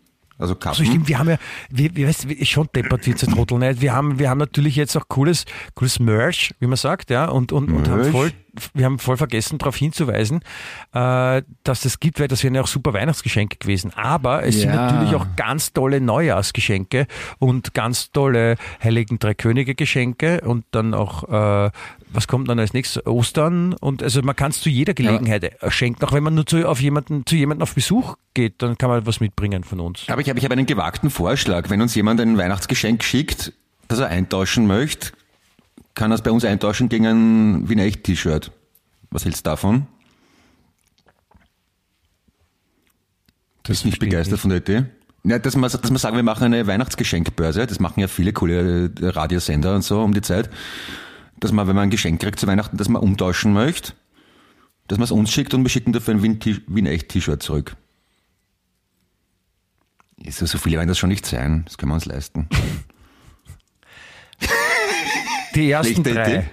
also Kappen.
So stimmt, wir haben ja, wir, wir weißt, wir- schon deppert wie Trottel nicht. Wir haben, wir haben natürlich jetzt auch cooles, cooles Merch, wie man sagt, ja, und, und, und haben voll, wir haben voll vergessen, darauf hinzuweisen, äh, dass es gibt, weil das wären ja auch super Weihnachtsgeschenke gewesen. Aber es sind
Ja.
natürlich auch ganz tolle Neujahrsgeschenke und ganz tolle Heiligen Drei Könige Geschenke und dann auch, äh, was kommt dann als nächstes? Ostern und also man kann es zu jeder Gelegenheit äh, schenken, auch wenn man nur zu, auf jemanden, zu jemandem auf Besuch geht, dann kann man was mitbringen von uns.
Aber ich habe ich hab einen gewagten Vorschlag. Wenn uns jemand ein Weihnachtsgeschenk schickt, das er eintauschen möchte, kann er es bei uns eintauschen gegen ein Wiener Echt-T-Shirt. Was hältst du davon? Du bist nicht begeistert
nicht.
von der Idee? Ja, dass wir, dass wir sagen, wir machen eine Weihnachtsgeschenkbörse. Das machen ja viele coole äh, Radiosender und so um die Zeit. Dass man, wenn man ein Geschenk kriegt zu Weihnachten, dass man umtauschen möchte, dass man es uns schickt und wir schicken dafür ein Wien- T- Wien Echt-T-Shirt zurück. So, so viele werden das schon nicht sein. Das können wir uns leisten.
Die ersten
Schlechte
drei.
Idee.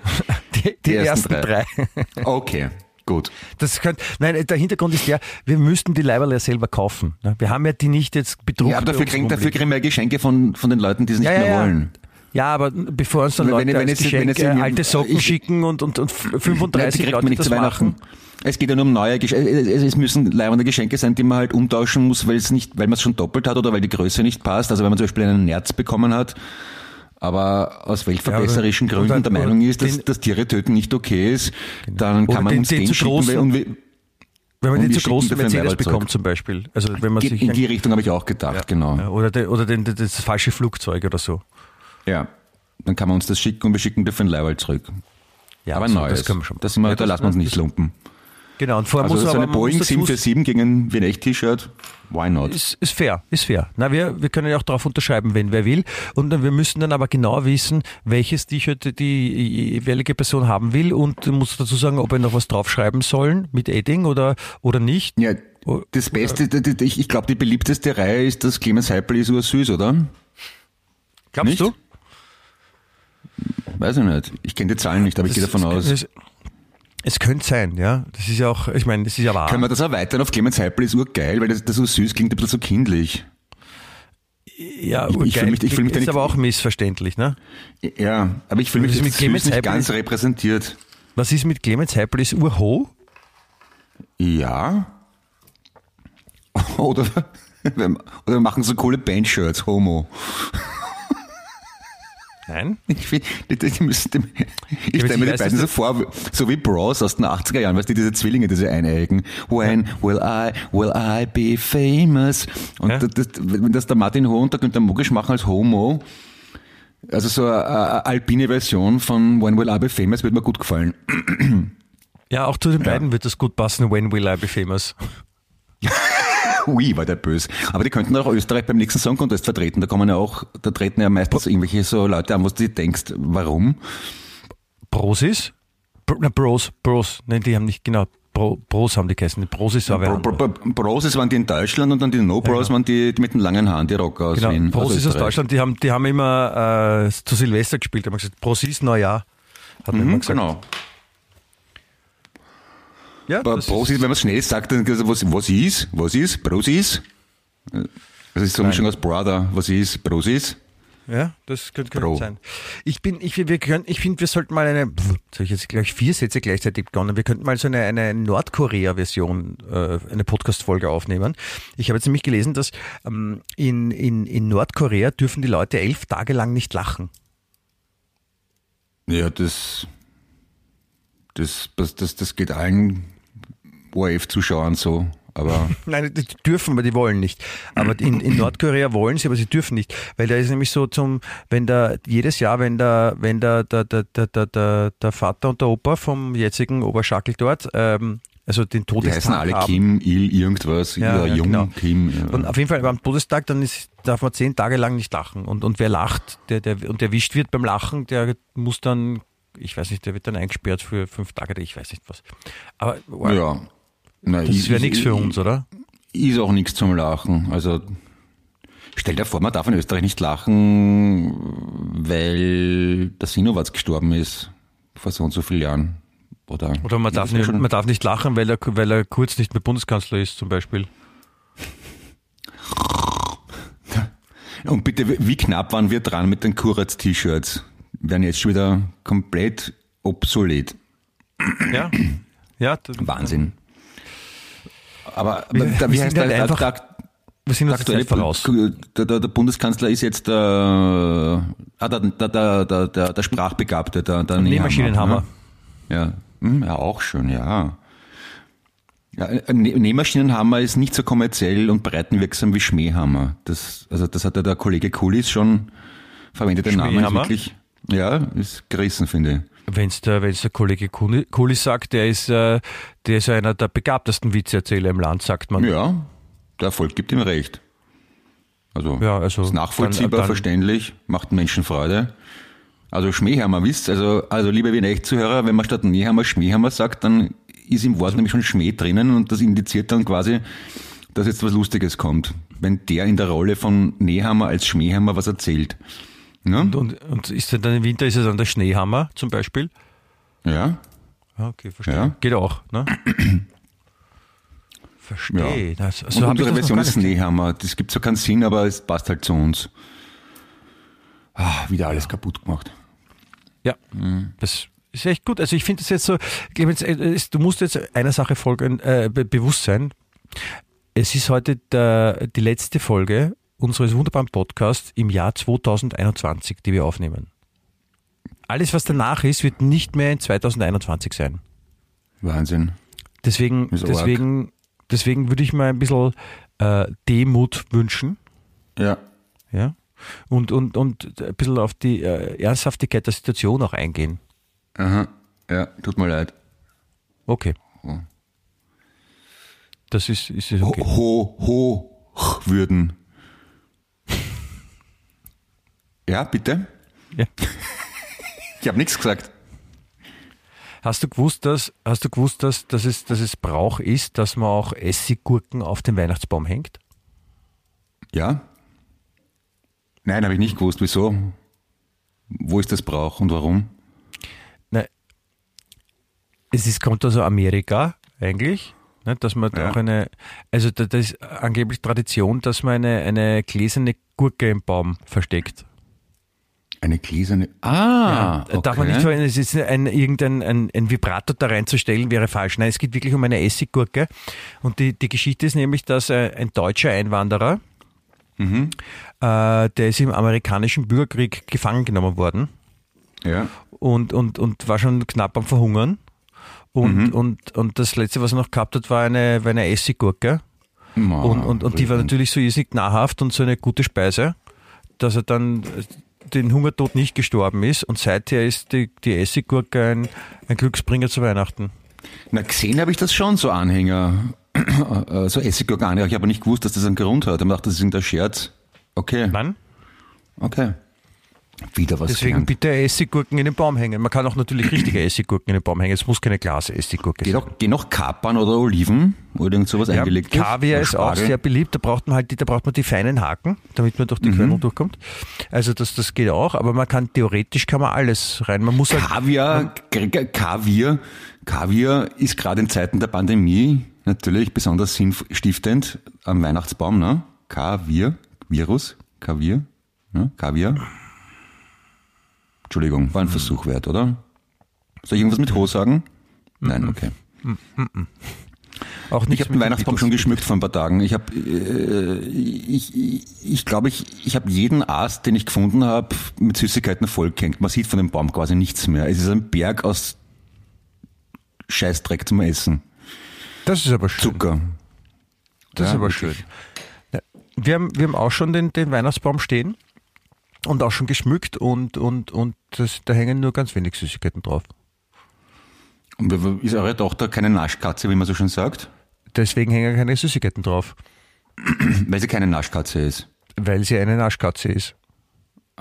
Die, die, ersten,
ersten
drei.
Okay, gut.
Das könnt, nein, der Hintergrund ist der, wir müssten die Leiberl ja selber kaufen. ne? Wir haben ja die nicht jetzt bedruckt.
Ja, aber dafür kriegen, dafür
rumliegen.
kriegen wir Geschenke von, von den Leuten, die es nicht
ja,
mehr
ja.
wollen.
Ja, aber bevor uns dann
Wenn-
Leute
wenn
als
wenn
Geschenk
es
äh,
irgendwie-
alte Socken
ich-
schicken und, und, und
Nein,
35
die kriegt
Leute
nicht
das
zu Weihnachten.
machen.
Es geht ja nur um neue Geschenke. Es es müssen leibende Geschenke sein, die man halt umtauschen muss, weil es nicht, weil man es schon doppelt hat oder weil die Größe nicht passt. Also wenn man zum Beispiel einen Nerz bekommen hat, aber aus weltverbesserischen
Ja,
Gründen
oder-
der Meinung ist, dass,
den-
dass Tiere töten nicht okay ist, dann
Oder
kann man
den-
uns
den
den,
zu
schicken.
großen-
und wir,
Wenn man
Und
den zu großen Mercedes bekommt zum Beispiel. Also wenn man
in,
sich
in die Richtung habe ich auch gedacht, genau.
ja, oder, den, oder den, das falsche Flugzeug oder so.
Ja. Dann kann man uns das schicken und wir schicken dafür ein Leihwahl zurück.
Ja,
aber
so,
neues.
Das können wir schon
Das, mal,
Ja,
da
das-
lassen wir uns nicht
das-
lumpen.
Genau, und vorher
Also
muss
so
aber
eine
muss
Boeing
dazu-
747 gegen ein Echt-T-Shirt, why not?
Ist, ist fair, ist fair. Na, wir, wir können ja auch darauf unterschreiben, wenn wer will. Und dann, wir müssen dann aber genau wissen, welches T-Shirt die jeweilige Person haben will und muss dazu sagen, ob wir noch was draufschreiben sollen mit Edding oder, oder nicht.
Ja, das Beste, ich, ich glaube, die beliebteste Reihe ist das Clemens Heipel ist ursüß, oder?
Glaubst
Nicht?
du?
Weiß ich nicht. Ich kenne die Zahlen nicht, aber ich gehe davon aus.
Es, es könnte sein, ja. Das ist ja auch, ich meine, das ist ja wahr.
Können wir das erweitern auf Clemens Heipel ist urgeil, weil das, das so süß klingt ein bisschen so kindlich.
ja,
ich- ich fühl
geil,
mich- ich fühl mich da
ist
nicht-
aber auch missverständlich, ne?
Ja, aber ich fühle mich
ist mit Clemens
nicht ganz repräsentiert.
Was ist mit Clemens Heipel? Ist Urho?
Ja. Oder, oder wir machen so coole Bandshirts, Homo.
Nein?
Ich, find, die, die müssen, die, ich
aber
stelle mir
ich
die beiden so vor, so wie Bros aus den 80er Jahren, weißt du, diese Zwillinge, diese Eineigen. When will I, will I be famous? Und
Ja.
das, wenn das der Martin Ho und der Günther Mogisch machen als Homo, also so eine, eine alpine Version von When will I be famous, würde mir gut gefallen.
Ja, auch zu den beiden wird das gut passen. When will I be famous?
Ui, war der böse. Aber die könnten auch Österreich beim nächsten Song Contest vertreten. Da kommen ja auch, da treten ja meistens irgendwelche so Leute an, wo du dir denkst, warum?
Brosis? Br na, Bros, Bros. Nein, die haben nicht, genau, Bro, Bros haben die geheißen. Brosis war
Bro. Bro, Bro, Bros waren die in Deutschland und dann die No Bros waren die, die mit den langen Haaren, die Rocker aus
Genau,
Wien.
Brosis aus
Österreich.
Deutschland, die haben, die haben immer äh, zu Silvester gespielt, haben gesagt, Brosis Neujahr. Hat man immer
Mhm,
gesagt.
genau.
Ja,
Aber
das
Prosis, wenn man es schnell sagt, dann was, was ist? Was ist? Prosis? Das ist so eine Mischung aus Brother. Was ist? Prosis?
Ja, das könnte, könnte sein. Ich bin, ich, wir können, ich finde, wir sollten mal eine, habe ich jetzt gleich vier Sätze gleichzeitig begonnen. Wir könnten mal so eine, eine Nordkorea-Version, äh, eine Podcast-Folge aufnehmen. Ich habe jetzt nämlich gelesen, dass ähm, in, in, in Nordkorea dürfen die Leute elf Tage lang nicht lachen.
Ja, das, das, das, das, das geht allen ORF-Zuschauern so. Aber
Nein, die dürfen, aber die wollen nicht. Aber in, in Nordkorea wollen sie, aber sie dürfen nicht. Weil da ist nämlich so zum, wenn da jedes Jahr, wenn da, wenn da der, der, der, der, der, der Vater und der Opa vom jetzigen Oberschackel dort, ähm, also den
die
Todestag
heißen alle
haben,
Kim, Il, irgendwas,
Ja,
ja,
ja,
Jung,
genau.
Kim. Ja.
Und auf jeden Fall am Todestag, dann ist, darf man zehn Tage lang nicht lachen. Und, und wer lacht, der, der, und erwischt wird beim Lachen, der muss dann, ich weiß nicht, der wird dann eingesperrt für fünf Tage, ich weiß nicht was. Aber wow,
ja. Na,
das wäre nichts
ich-
für uns, oder?
Ist auch nichts zum Lachen. Also stell dir vor, man darf in Österreich nicht lachen, weil der Sinowatz gestorben ist vor so und so vielen Jahren. Oder,
Oder man darf, nicht, man darf nicht lachen, weil er, weil er kurz nicht mehr Bundeskanzler ist, zum Beispiel.
Und bitte, wie knapp waren wir dran mit den Kuratz-T-Shirts? Werden jetzt schon wieder komplett obsolet.
Ja. Ja,
Wahnsinn. Aber,
Wir-
da,
wir
wie
sind
heißt
halt
der,
einfach
der,
wir sind uns Zeit voraus.
der, der, der Bundeskanzler ist jetzt der, ah, der, der, der, der, der, Sprachbegabte, der, der
Nähmaschinenhammer.
Ne? Ja. Hm, ja, auch schön, ja. ja Nähmaschinenhammer ist nicht so kommerziell und breitenwirksam wie Schmähhammer. Das, also das hat ja der Kollege Kulis schon verwendet. Der Name ist
Schmähhammer?
wirklich, ja, ist gerissen, finde ich.
Wenn's der, wenn's der Kollege Kuli- Kulis sagt, der ist, äh, der ist einer der begabtesten Witzeerzähler im Land, sagt man.
Ja, der Erfolg gibt ihm recht. Also,
Ja, also
ist nachvollziehbar,
dann- dann-
verständlich, macht Menschen Freude. Also Schmähhammer, wisst also, also liebe Wiener Echt-Zuhörer, wenn man statt Nähhammer Schmähhammer sagt, dann ist im Wort nämlich schon Schmäh drinnen und das indiziert dann quasi, dass jetzt was Lustiges kommt. Wenn der in der Rolle von Nähhammer als Schmähhammer was erzählt. Ja?
Und, und ist dann im Winter ist es dann der Schneehammer zum Beispiel?
ja?
Ja, okay, verstehe.
Ja.
Geht auch, ne? Verstehe. Das,
Und
so hab ich
unsere
das
Version ist Nähhammer. Das gibt so keinen Sinn, aber es passt halt zu uns. Ah, wieder alles kaputt gemacht.
Ja, das ist echt gut. Also ich finde das jetzt so, Clemens, äh, es- du musst jetzt einer Sache folgen, äh, be bewusst sein. Es ist heute der, die letzte Folge unseres wunderbaren Podcasts im Jahr 2021, die wir aufnehmen. Alles, was danach ist, wird nicht mehr in 2021 sein.
Wahnsinn.
Deswegen, deswegen, deswegen würde ich mal ein bisschen äh, Demut wünschen.
Ja.
Ja? Und, und, und ein bisschen auf die äh, Ernsthaftigkeit der Situation auch eingehen.
Aha. Ja, tut mir leid.
Okay. Das ist, ist okay.
Ho, ho, ho, würden. Ja, bitte?
Ja.
Ich habe nichts gesagt.
Hast du gewusst, dass, hast du gewusst, dass, dass, es, dass es Brauch ist, dass man auch Essiggurken auf den Weihnachtsbaum hängt?
Ja? Nein, habe ich nicht gewusst. Wieso? Wo ist das Brauch und warum?
Nein. Es ist, kommt aus Amerika eigentlich, ne, dass man
Ja.
auch eine, also da- das ist angeblich Tradition, dass man eine, eine gläserne Gurke im Baum versteckt.
Eine gläserne. Ah, okay.
Darf man nicht verwenden, es ist ein, irgendein ein, ein Vibrator da reinzustellen, wäre falsch. Nein, es geht wirklich um eine Essiggurke. Und die, die Geschichte ist nämlich, dass äh, ein deutscher Einwanderer,
Mhm.
äh, der ist im amerikanischen Bürgerkrieg gefangen genommen worden
Ja.
und, und, und war schon knapp am Verhungern. Und,
Mhm.
und, und das letzte, was er noch gehabt hat, war eine, war eine Essiggurke.
Ma,
Und, und, und die war natürlich so irrsinnig nahrhaft und so eine gute Speise, dass er dann äh, den Hungertod nicht gestorben ist. Und seither ist die, die Essiggurke ein, ein Glücksbringer zu Weihnachten.
Na, gesehen habe ich das schon, so Anhänger. Äh, so Essiggurke-Anhänger. Ich habe aber nicht gewusst, dass das einen Grund hat. Ich habe gedacht, das ist irgendein Scherz. Okay.
Nein?
Okay. Wieder was
Deswegen
gelernt.
bitte Essiggurken in den Baum hängen. Man kann auch natürlich richtige Essiggurken in den Baum hängen. Es muss keine Glas-Essiggurke sein.
gehen noch Kapern oder Oliven oder irgend sowas
Ja,
eingelegt
Kaviar ist auch sehr beliebt. Da braucht man halt die, da braucht man die feinen Haken, damit man durch die Körnung durchkommt. Also das, das geht auch, aber man kann theoretisch kann man alles rein. Man muss halt
Kaviar, Gregor, Kaviar, Kaviar ist gerade in Zeiten der Pandemie natürlich besonders sinnstiftend am Weihnachtsbaum, ne? Kaviar, Virus, Kaviar, ne? Kaviar. Entschuldigung, war ein Versuch wert, oder? Soll ich irgendwas mit Ho sagen? Nein, okay.
auch
Ich
nicht
habe den Weihnachtsbaum schon geschmückt vor ein paar Tagen. Ich habe, äh, ich, ich, ich glaube, ich, ich habe jeden Ast, den ich gefunden habe, mit Süßigkeiten vollgehängt. Man sieht von dem Baum quasi nichts mehr. Es ist ein Berg aus Scheißdreck zum Essen.
Das ist aber schön.
Zucker.
Das ist
Ja,
aber
wirklich.
schön. Wir haben, wir haben auch schon den, den Weihnachtsbaum stehen und auch schon geschmückt und, und, und das, da hängen nur ganz wenig Süßigkeiten drauf.
Und ist eure Tochter keine Naschkatze, wie man so schön sagt?
Deswegen hängen keine Süßigkeiten drauf,
Weil sie keine Naschkatze ist.
weil sie eine Naschkatze ist.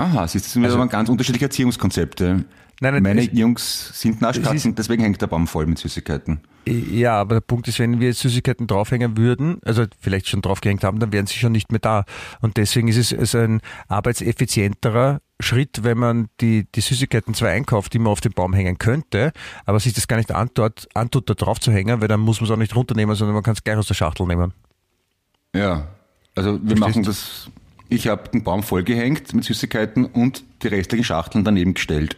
Aha, siehst du, das sind also, aber ganz unterschiedliche Erziehungskonzepte.
Nein, nein,
Meine Jungs sind Naschkatzen, deswegen hängt der Baum voll mit Süßigkeiten.
Ja, aber der Punkt ist, wenn wir Süßigkeiten draufhängen würden, also vielleicht schon draufgehängt haben, dann wären sie schon nicht mehr da. Und deswegen ist es ein arbeitseffizienterer Schritt, wenn man die, die Süßigkeiten zwar einkauft, die man auf den Baum hängen könnte, aber sich das gar nicht antut, antut da drauf zu hängen, weil dann muss man es auch nicht runternehmen, sondern man kann es gleich aus der Schachtel nehmen.
Ja, also wir
Verstehst
machen das. Ich habe den Baum vollgehängt mit Süßigkeiten und die restlichen Schachteln daneben gestellt.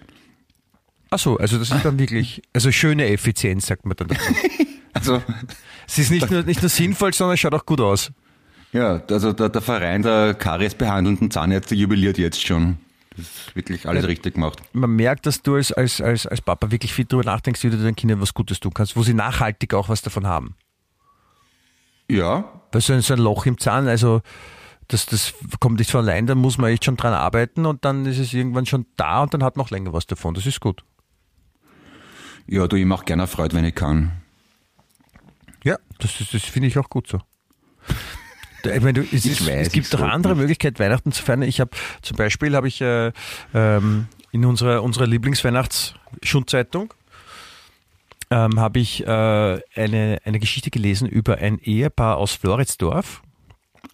Ach so, also das ist dann wirklich, also schöne Effizienz, sagt man dann dazu.
Also
Es ist nicht nur, nicht nur sinnvoll, sondern es schaut auch gut aus.
ja, also der, der Verein der Karies behandelnden Zahnärzte jubiliert jetzt schon. Das ist wirklich alles richtig gemacht.
man merkt, dass du als, als, als, als Papa wirklich viel drüber nachdenkst, wie du deinen Kindern was Gutes tun kannst, wo sie nachhaltig auch was davon haben.
Ja,
Weil so ein, so ein Loch im Zahn, also das, das kommt nicht von allein, da muss man echt schon dran arbeiten und dann ist es irgendwann schon da und dann hat man auch länger was davon. Das ist gut.
ja, du, ich mache gerne Freude, wenn ich kann.
Ja, das, ist- das finde ich auch gut so. Ich meine, du, es,
Ich weiß,
es gibt doch andere
nicht.
Möglichkeiten, Weihnachten zu feiern. Ich habe zum Beispiel habe ich äh, ähm, in unserer, unserer Lieblingsweihnachts-Schundzeitung ähm, habe ich äh, eine, eine Geschichte gelesen über ein Ehepaar aus Floridsdorf.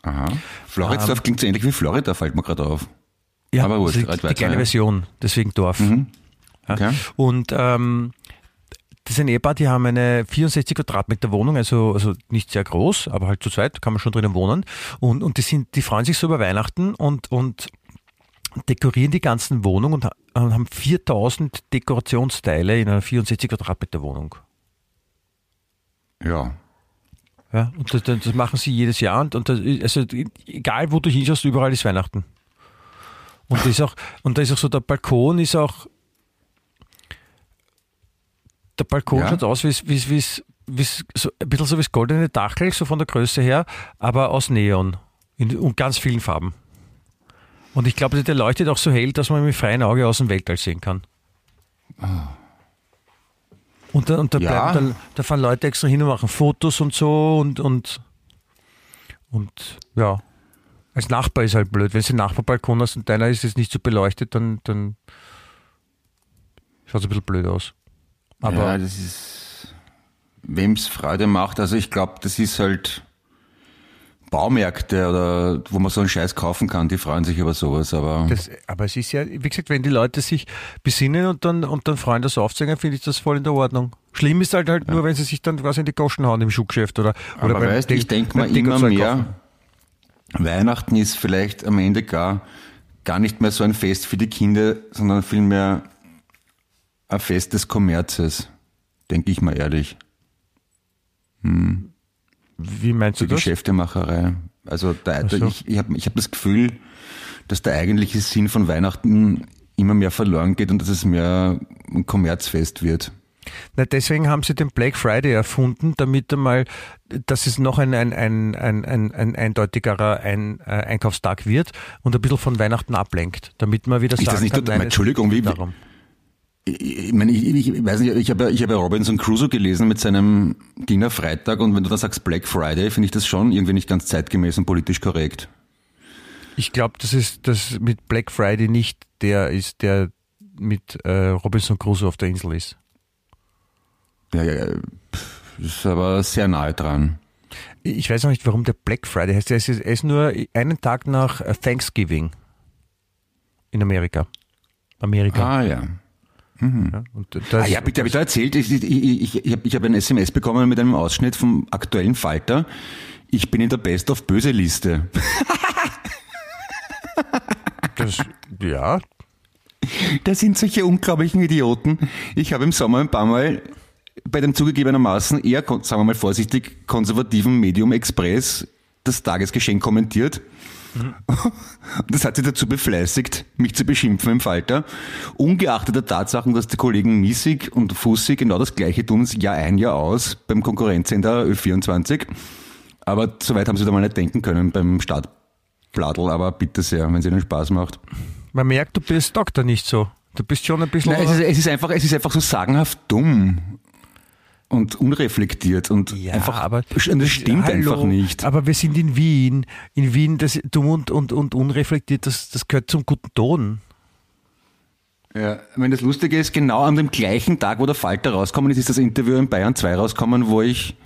Aha. Floridsdorf klingt so ähnlich wie Florida, fällt mir gerade auf.
Ja,
Aber wurscht,
also die, die
weiter,
kleine
ja.
Version, deswegen Dorf. Ja.
Okay.
Und ähm, das ist ein Ehepaar, die haben eine 64 Quadratmeter Wohnung, also, also nicht sehr groß, aber halt zu zweit kann man schon drinnen wohnen. Und, und die, sind, die freuen sich so über Weihnachten und, und dekorieren die ganzen Wohnung und ha- und haben 4000 Dekorationsteile in einer 64 Quadratmeter Wohnung.
Ja.
Ja, und das, das machen sie jedes Jahr und, und das, also egal wo du hinschaust, überall ist Weihnachten. Und da ist auch, und da ist auch so, der Balkon ist auch, der Balkon
Ja.
schaut aus wie wie wie wie so, ein bisschen so wie das goldene Dachel, so von der Größe her, aber aus Neon in, und ganz vielen Farben. Und ich glaube, der leuchtet auch so hell, dass man mit freiem Auge aus dem Weltall sehen kann. Und, da, und da,
Ja.
bleiben, da, da fahren Leute extra hin und machen Fotos und so und, und, und ja. Als Nachbar ist halt blöd. Wenn du einen Nachbarbalkon hast und deiner ist jetzt nicht so beleuchtet, dann, dann schaut es ein bisschen blöd aus. Aber
ja, das ist, wem's Freude macht. Also ich glaube, das ist halt Baumärkte oder wo man so einen Scheiß kaufen kann, die freuen sich über sowas. Aber
Das, aber es ist ja, wie gesagt, wenn die Leute sich besinnen und dann, und dann freuen, das aufzuhängen, finde ich das voll in der Ordnung. Schlimm ist halt halt nur, wenn sie sich dann quasi in die Goschen hauen im Schuhgeschäft oder, oder
Aber weißt, ich
Ding-
denke mal immer mehr,
kaufen.
Weihnachten ist vielleicht am Ende gar, gar nicht mehr so ein Fest für die Kinder, sondern vielmehr ein Fest des Kommerzes. Denke ich mal ehrlich.
Wie meinst du
Die
das?
Geschäftemacherei. Also da,
Ach so.
ich, ich habe ich hab das Gefühl, dass der eigentliche Sinn von Weihnachten immer mehr verloren geht und dass es mehr ein Kommerzfest wird.
Na, deswegen haben sie den Black Friday erfunden, damit einmal, dass es noch ein, ein, ein, ein, ein, ein eindeutigerer ein, äh, Einkaufstag wird und ein bisschen von Weihnachten ablenkt, damit man wieder
Ist
sagen
das nicht
kann, nein,
Entschuldigung, wie-
darum.
Ich, meine, ich, ich, weiß nicht, ich habe, ich habe Robinson Crusoe gelesen mit seinem Diener Freitag und wenn du da sagst Black Friday, finde ich das schon irgendwie nicht ganz zeitgemäß und politisch korrekt.
Ich glaube, das ist das mit Black Friday nicht der ist, der mit äh, Robinson Crusoe auf der Insel ist.
Ja, ja, ja, ist aber sehr nahe dran.
Ich weiß auch nicht, warum der Black Friday heißt. Er ist, er ist nur einen Tag nach Thanksgiving in Amerika. Amerika.
Ah ja.
Ja, und das,
Ah, ja, bitte, habe ich da erzählt, ich, ich, ich, ich habe ich hab ein SMS bekommen mit einem Ausschnitt vom aktuellen Falter. Ich bin in der Best of Böse Liste.
das, ja,
Das sind solche unglaublichen Idioten. Ich habe im Sommer ein paar Mal bei dem zugegebenermaßen eher, sagen wir mal vorsichtig, konservativen Medium Express das Tagesgeschehen kommentiert. Und das hat sie dazu befleißigt, mich zu beschimpfen im Falter. Ungeachtet der Tatsachen, dass die Kollegen Missig und Fussig genau das Gleiche tun, Jahr ein, Jahr aus, beim Konkurrenzsender Ö24. Aber soweit haben sie da mal nicht denken können beim Startbladel, aber bitte sehr, wenn es ihnen Spaß macht.
Man merkt, du bist Doktor nicht so. Du bist schon ein bisschen.
Nein, es, ist, es, ist einfach, es ist einfach so sagenhaft dumm und unreflektiert und
Ja,
einfach,
aber
das stimmt
Hallo,
einfach nicht.
Aber wir sind in Wien. In Wien, das dumm und, und, und unreflektiert, das, das gehört zum guten Ton.
Ja, ich meine, das Lustige ist, genau an dem gleichen Tag, wo der Falter rauskommen ist, ist das Interview in Bayern 2 rauskommen, wo ich,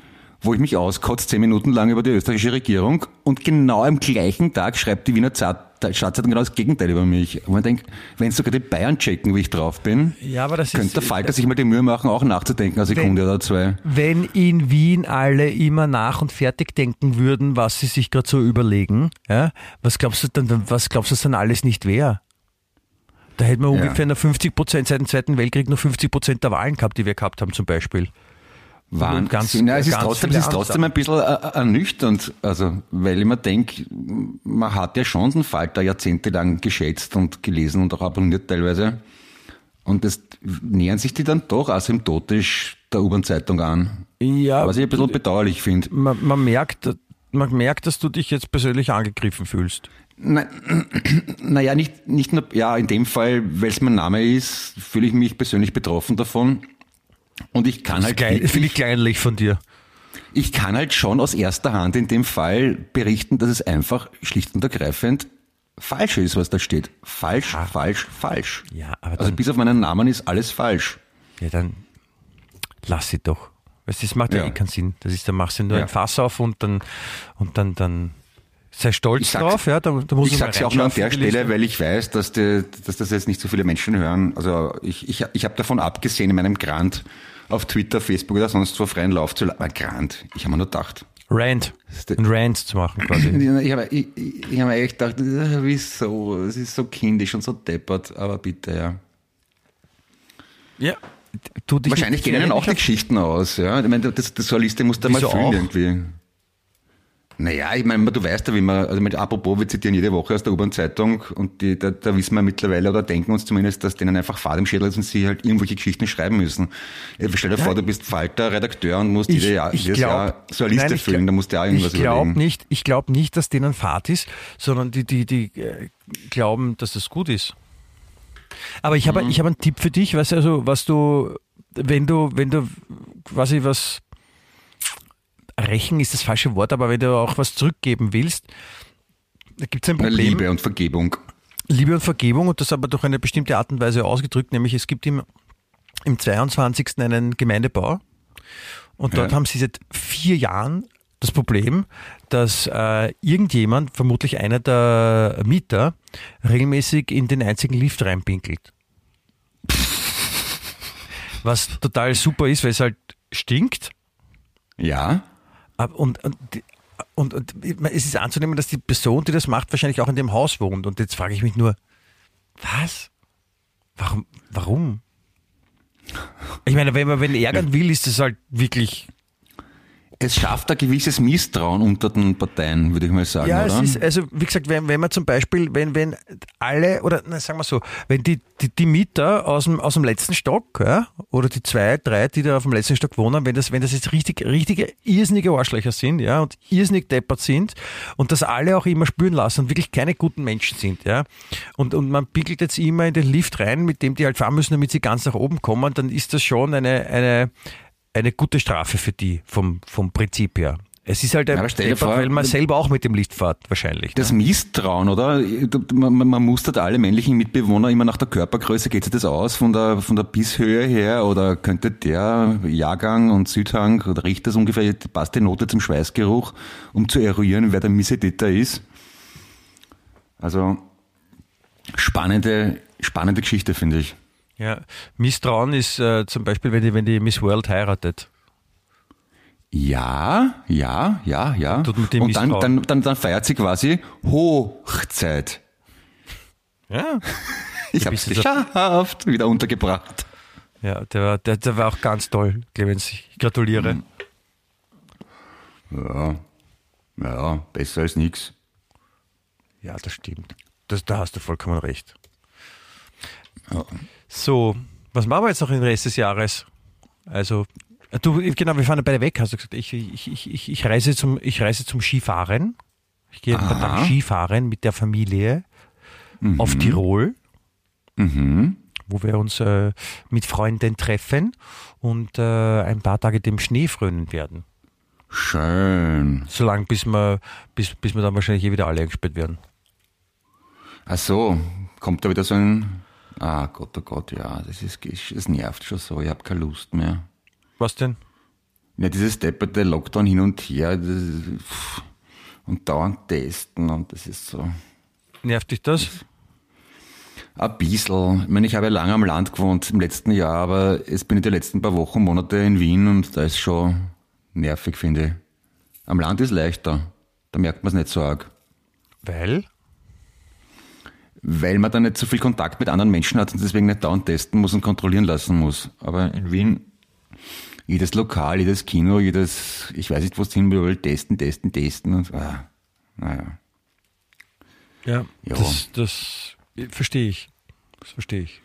wo ich mich auskotze, zehn Minuten lang über die österreichische Regierung. Und genau am gleichen Tag schreibt die Wiener Zeit- Stadtzeitung genau das Gegenteil über mich. Und man denkt, wenn sogar die Bayern checken, wie ich drauf bin,
Ja, aber das
könnte der Falter sich mal die Mühe machen, auch nachzudenken, eine Sekunde oder zwei.
Wenn in Wien alle immer nach und fertig denken würden, was sie sich gerade so überlegen, ja, was glaubst du dann, was glaubst du, dann alles nicht wäre? Da hätten wir
Ja.
ungefähr nur 50 Prozent seit dem Zweiten Weltkrieg nur 50 Prozent der Wahlen gehabt, die wir gehabt haben zum Beispiel.
Wahnsinn.
ganz-
ja, es ist trotzdem, es ist trotzdem ein bisschen äh, äh, ernüchternd, also, weil ich mir denke, man hat ja schon den Falter jahrzehntelang geschätzt und gelesen und auch abonniert teilweise. Und das nähern sich die dann doch asymptotisch der U-Bahn-Zeitung an.
Ja,
Was ich ein bisschen bedauerlich finde.
man, man merkt, man merkt, dass du dich jetzt persönlich angegriffen fühlst.
Naja, nicht, nicht nur, ja, in dem Fall, weil es mein Name ist, fühle ich mich persönlich betroffen davon. Und ich kann halt,
Finde ich kleinlich von dir.
ich kann halt schon aus erster Hand in dem Fall berichten, dass es einfach schlicht und ergreifend falsch ist, was da steht. Falsch, falsch, falsch.
Ja, aber
Also bis auf meinen Namen ist alles falsch.
Ja, dann lass sie doch. Weißt, du, das macht ja,
Ja.
eh keinen Sinn. Das ist, dann machst du nur
Ja.
ein Fass auf und dann, und dann, dann sei stolz
sag's-
drauf, ja. Da, da muss
Ich sage ja auch nur an der Stelle,
weil
ich weiß, dass, die, dass das jetzt nicht so viele Menschen hören. Also ich, ich, ich habe davon abgesehen, in meinem Grant auf Twitter, Facebook oder sonst wo freien Lauf zu lassen. Grant, ich habe mir nur gedacht.
Rant, ein Rant zu machen quasi.
Ich habe ich, ich hab mir echt gedacht, wieso? Es ist so kindisch und so deppert, aber bitte, ja.
ja.
Wahrscheinlich gehen ihnen auch die Geschichten aus, ja. Ich meine, das, das, so eine Liste muss da mal
auch?
irgendwie. Naja, ich meine, du weißt ja, wie man, also mit apropos, wir zitieren jede Woche aus der U-Bahn-Zeitung und die, da, da wissen wir mittlerweile oder denken uns zumindest, dass denen einfach Fahrt im Schädel ist und sie halt irgendwelche Geschichten schreiben müssen. Ja, Stell dir vor, du bist Falter, Redakteur und musst
Ich,
jedes Jahr,
ich
jedes
glaub,
Jahr so eine Liste
nein,
füllen,
glaub-
da musst du ja irgendwas
Ich glaube
überlegen.
nicht, ich glaube nicht, dass denen Fahrt ist, sondern die, die, die äh, glauben, dass das gut ist. Aber ich
Mhm.
habe, ich habe einen Tipp für dich, weißt du, also, was du, wenn du, wenn du quasi was rächen ist das falsche Wort, aber wenn du auch was zurückgeben willst, da gibt es ein Problem.
Liebe und Vergebung.
Liebe und Vergebung und das aber durch eine bestimmte Art und Weise ausgedrückt, nämlich es gibt im, im 22. einen Gemeindebau und dort
Ja.
haben sie seit vier Jahren das Problem, dass äh, irgendjemand, vermutlich einer der Mieter, regelmäßig in den einzigen Lift reinpinkelt. Was total super ist, weil es halt stinkt.
Ja?
Und, und, und, und es ist anzunehmen, dass die Person, die das macht, wahrscheinlich auch in dem Haus wohnt. Und jetzt frage ich mich nur, was? Warum? Warum? Ich meine, wenn man wenn ärgern will, ist das halt wirklich.
Es schafft ein gewisses Misstrauen unter den Parteien, würde ich mal sagen,
Ja,
oder?
es ist, also wie gesagt, wenn, wenn man zum Beispiel, wenn, wenn alle, oder na, sagen wir so, wenn die, die, die Mieter aus dem, aus dem letzten Stock, ja, oder die zwei, drei, die da auf dem letzten Stock wohnen, wenn das, wenn das jetzt richtig, richtige, irrsinnige Arschlöcher sind, ja, und irrsinnig deppert sind und das alle auch immer spüren lassen und wirklich keine guten Menschen sind, ja, und, und man pickelt jetzt immer in den Lift rein, mit dem die halt fahren müssen, damit sie ganz nach oben kommen, dann ist das schon eine, eine, eine gute Strafe für die vom, vom Prinzip her. Es ist halt ein
aber stell dir
Deppert,
vor,
weil man selber auch mit dem Lift fährt, wahrscheinlich.
Das
ne?
Misstrauen, oder? Man, man, man mustert alle männlichen Mitbewohner immer nach der Körpergröße. Geht sich das aus von der, von der Bisshöhe her? Oder könnte der Jahrgang und Südhang, oder riecht das ungefähr, passt die Note zum Schweißgeruch, um zu eruieren, wer der Missetäter ist? Also, spannende, spannende Geschichte, finde ich.
Ja. Misstrauen ist äh, zum Beispiel, wenn die, wenn die Miss World heiratet.
Ja, ja, ja, ja.
Tut mit dem
und dann, dann, dann, dann feiert sie quasi Hochzeit.
Ja.
Ich habe es geschafft, wieder untergebracht.
Ja, der, war- der, der war auch ganz toll, Clemens. Ich gratuliere.
Mhm. Ja, ja, besser als nix.
Ja, das stimmt. Das, da hast du vollkommen recht.
Ja.
So, was machen wir jetzt noch den Rest des Jahres? Also, Du, genau, wir fahren ja beide weg, hast du gesagt. Ich, ich, ich, ich, reise, zum, ich reise zum Skifahren. Ich gehe
Aha.
dann Skifahren mit der Familie auf Tirol,
Mhm.
wo wir uns äh, mit Freunden treffen und äh, ein paar Tage dem Schnee frönen werden.
Schön.
Solange bis wir, bis, bis wir dann wahrscheinlich eh wieder alle eingesperrt werden.
Ach so, kommt da wieder so ein. Ah Gott, oh Gott, ja, das ist, es nervt schon so. Ich habe keine Lust mehr.
Was denn?
Ja, dieses depperte Lockdown hin und her das und dauernd testen und das ist so.
Nervt dich das?
Ein bisschen. Ich meine, ich habe ja lange am Land gewohnt im letzten Jahr, aber jetzt bin ich die letzten paar Wochen, Monate in Wien und da ist schon nervig, finde ich. Am Land ist leichter. Da merkt man es nicht so arg.
Weil?
Weil man da nicht so viel Kontakt mit anderen Menschen hat und deswegen nicht dauernd testen muss und kontrollieren lassen muss. Aber in Wien, jedes Lokal, jedes Kino, jedes, ich weiß nicht, wo es hin will, testen, testen, testen und, ah, naja.
Ja,
Ja.
das, das verstehe ich. Das verstehe ich.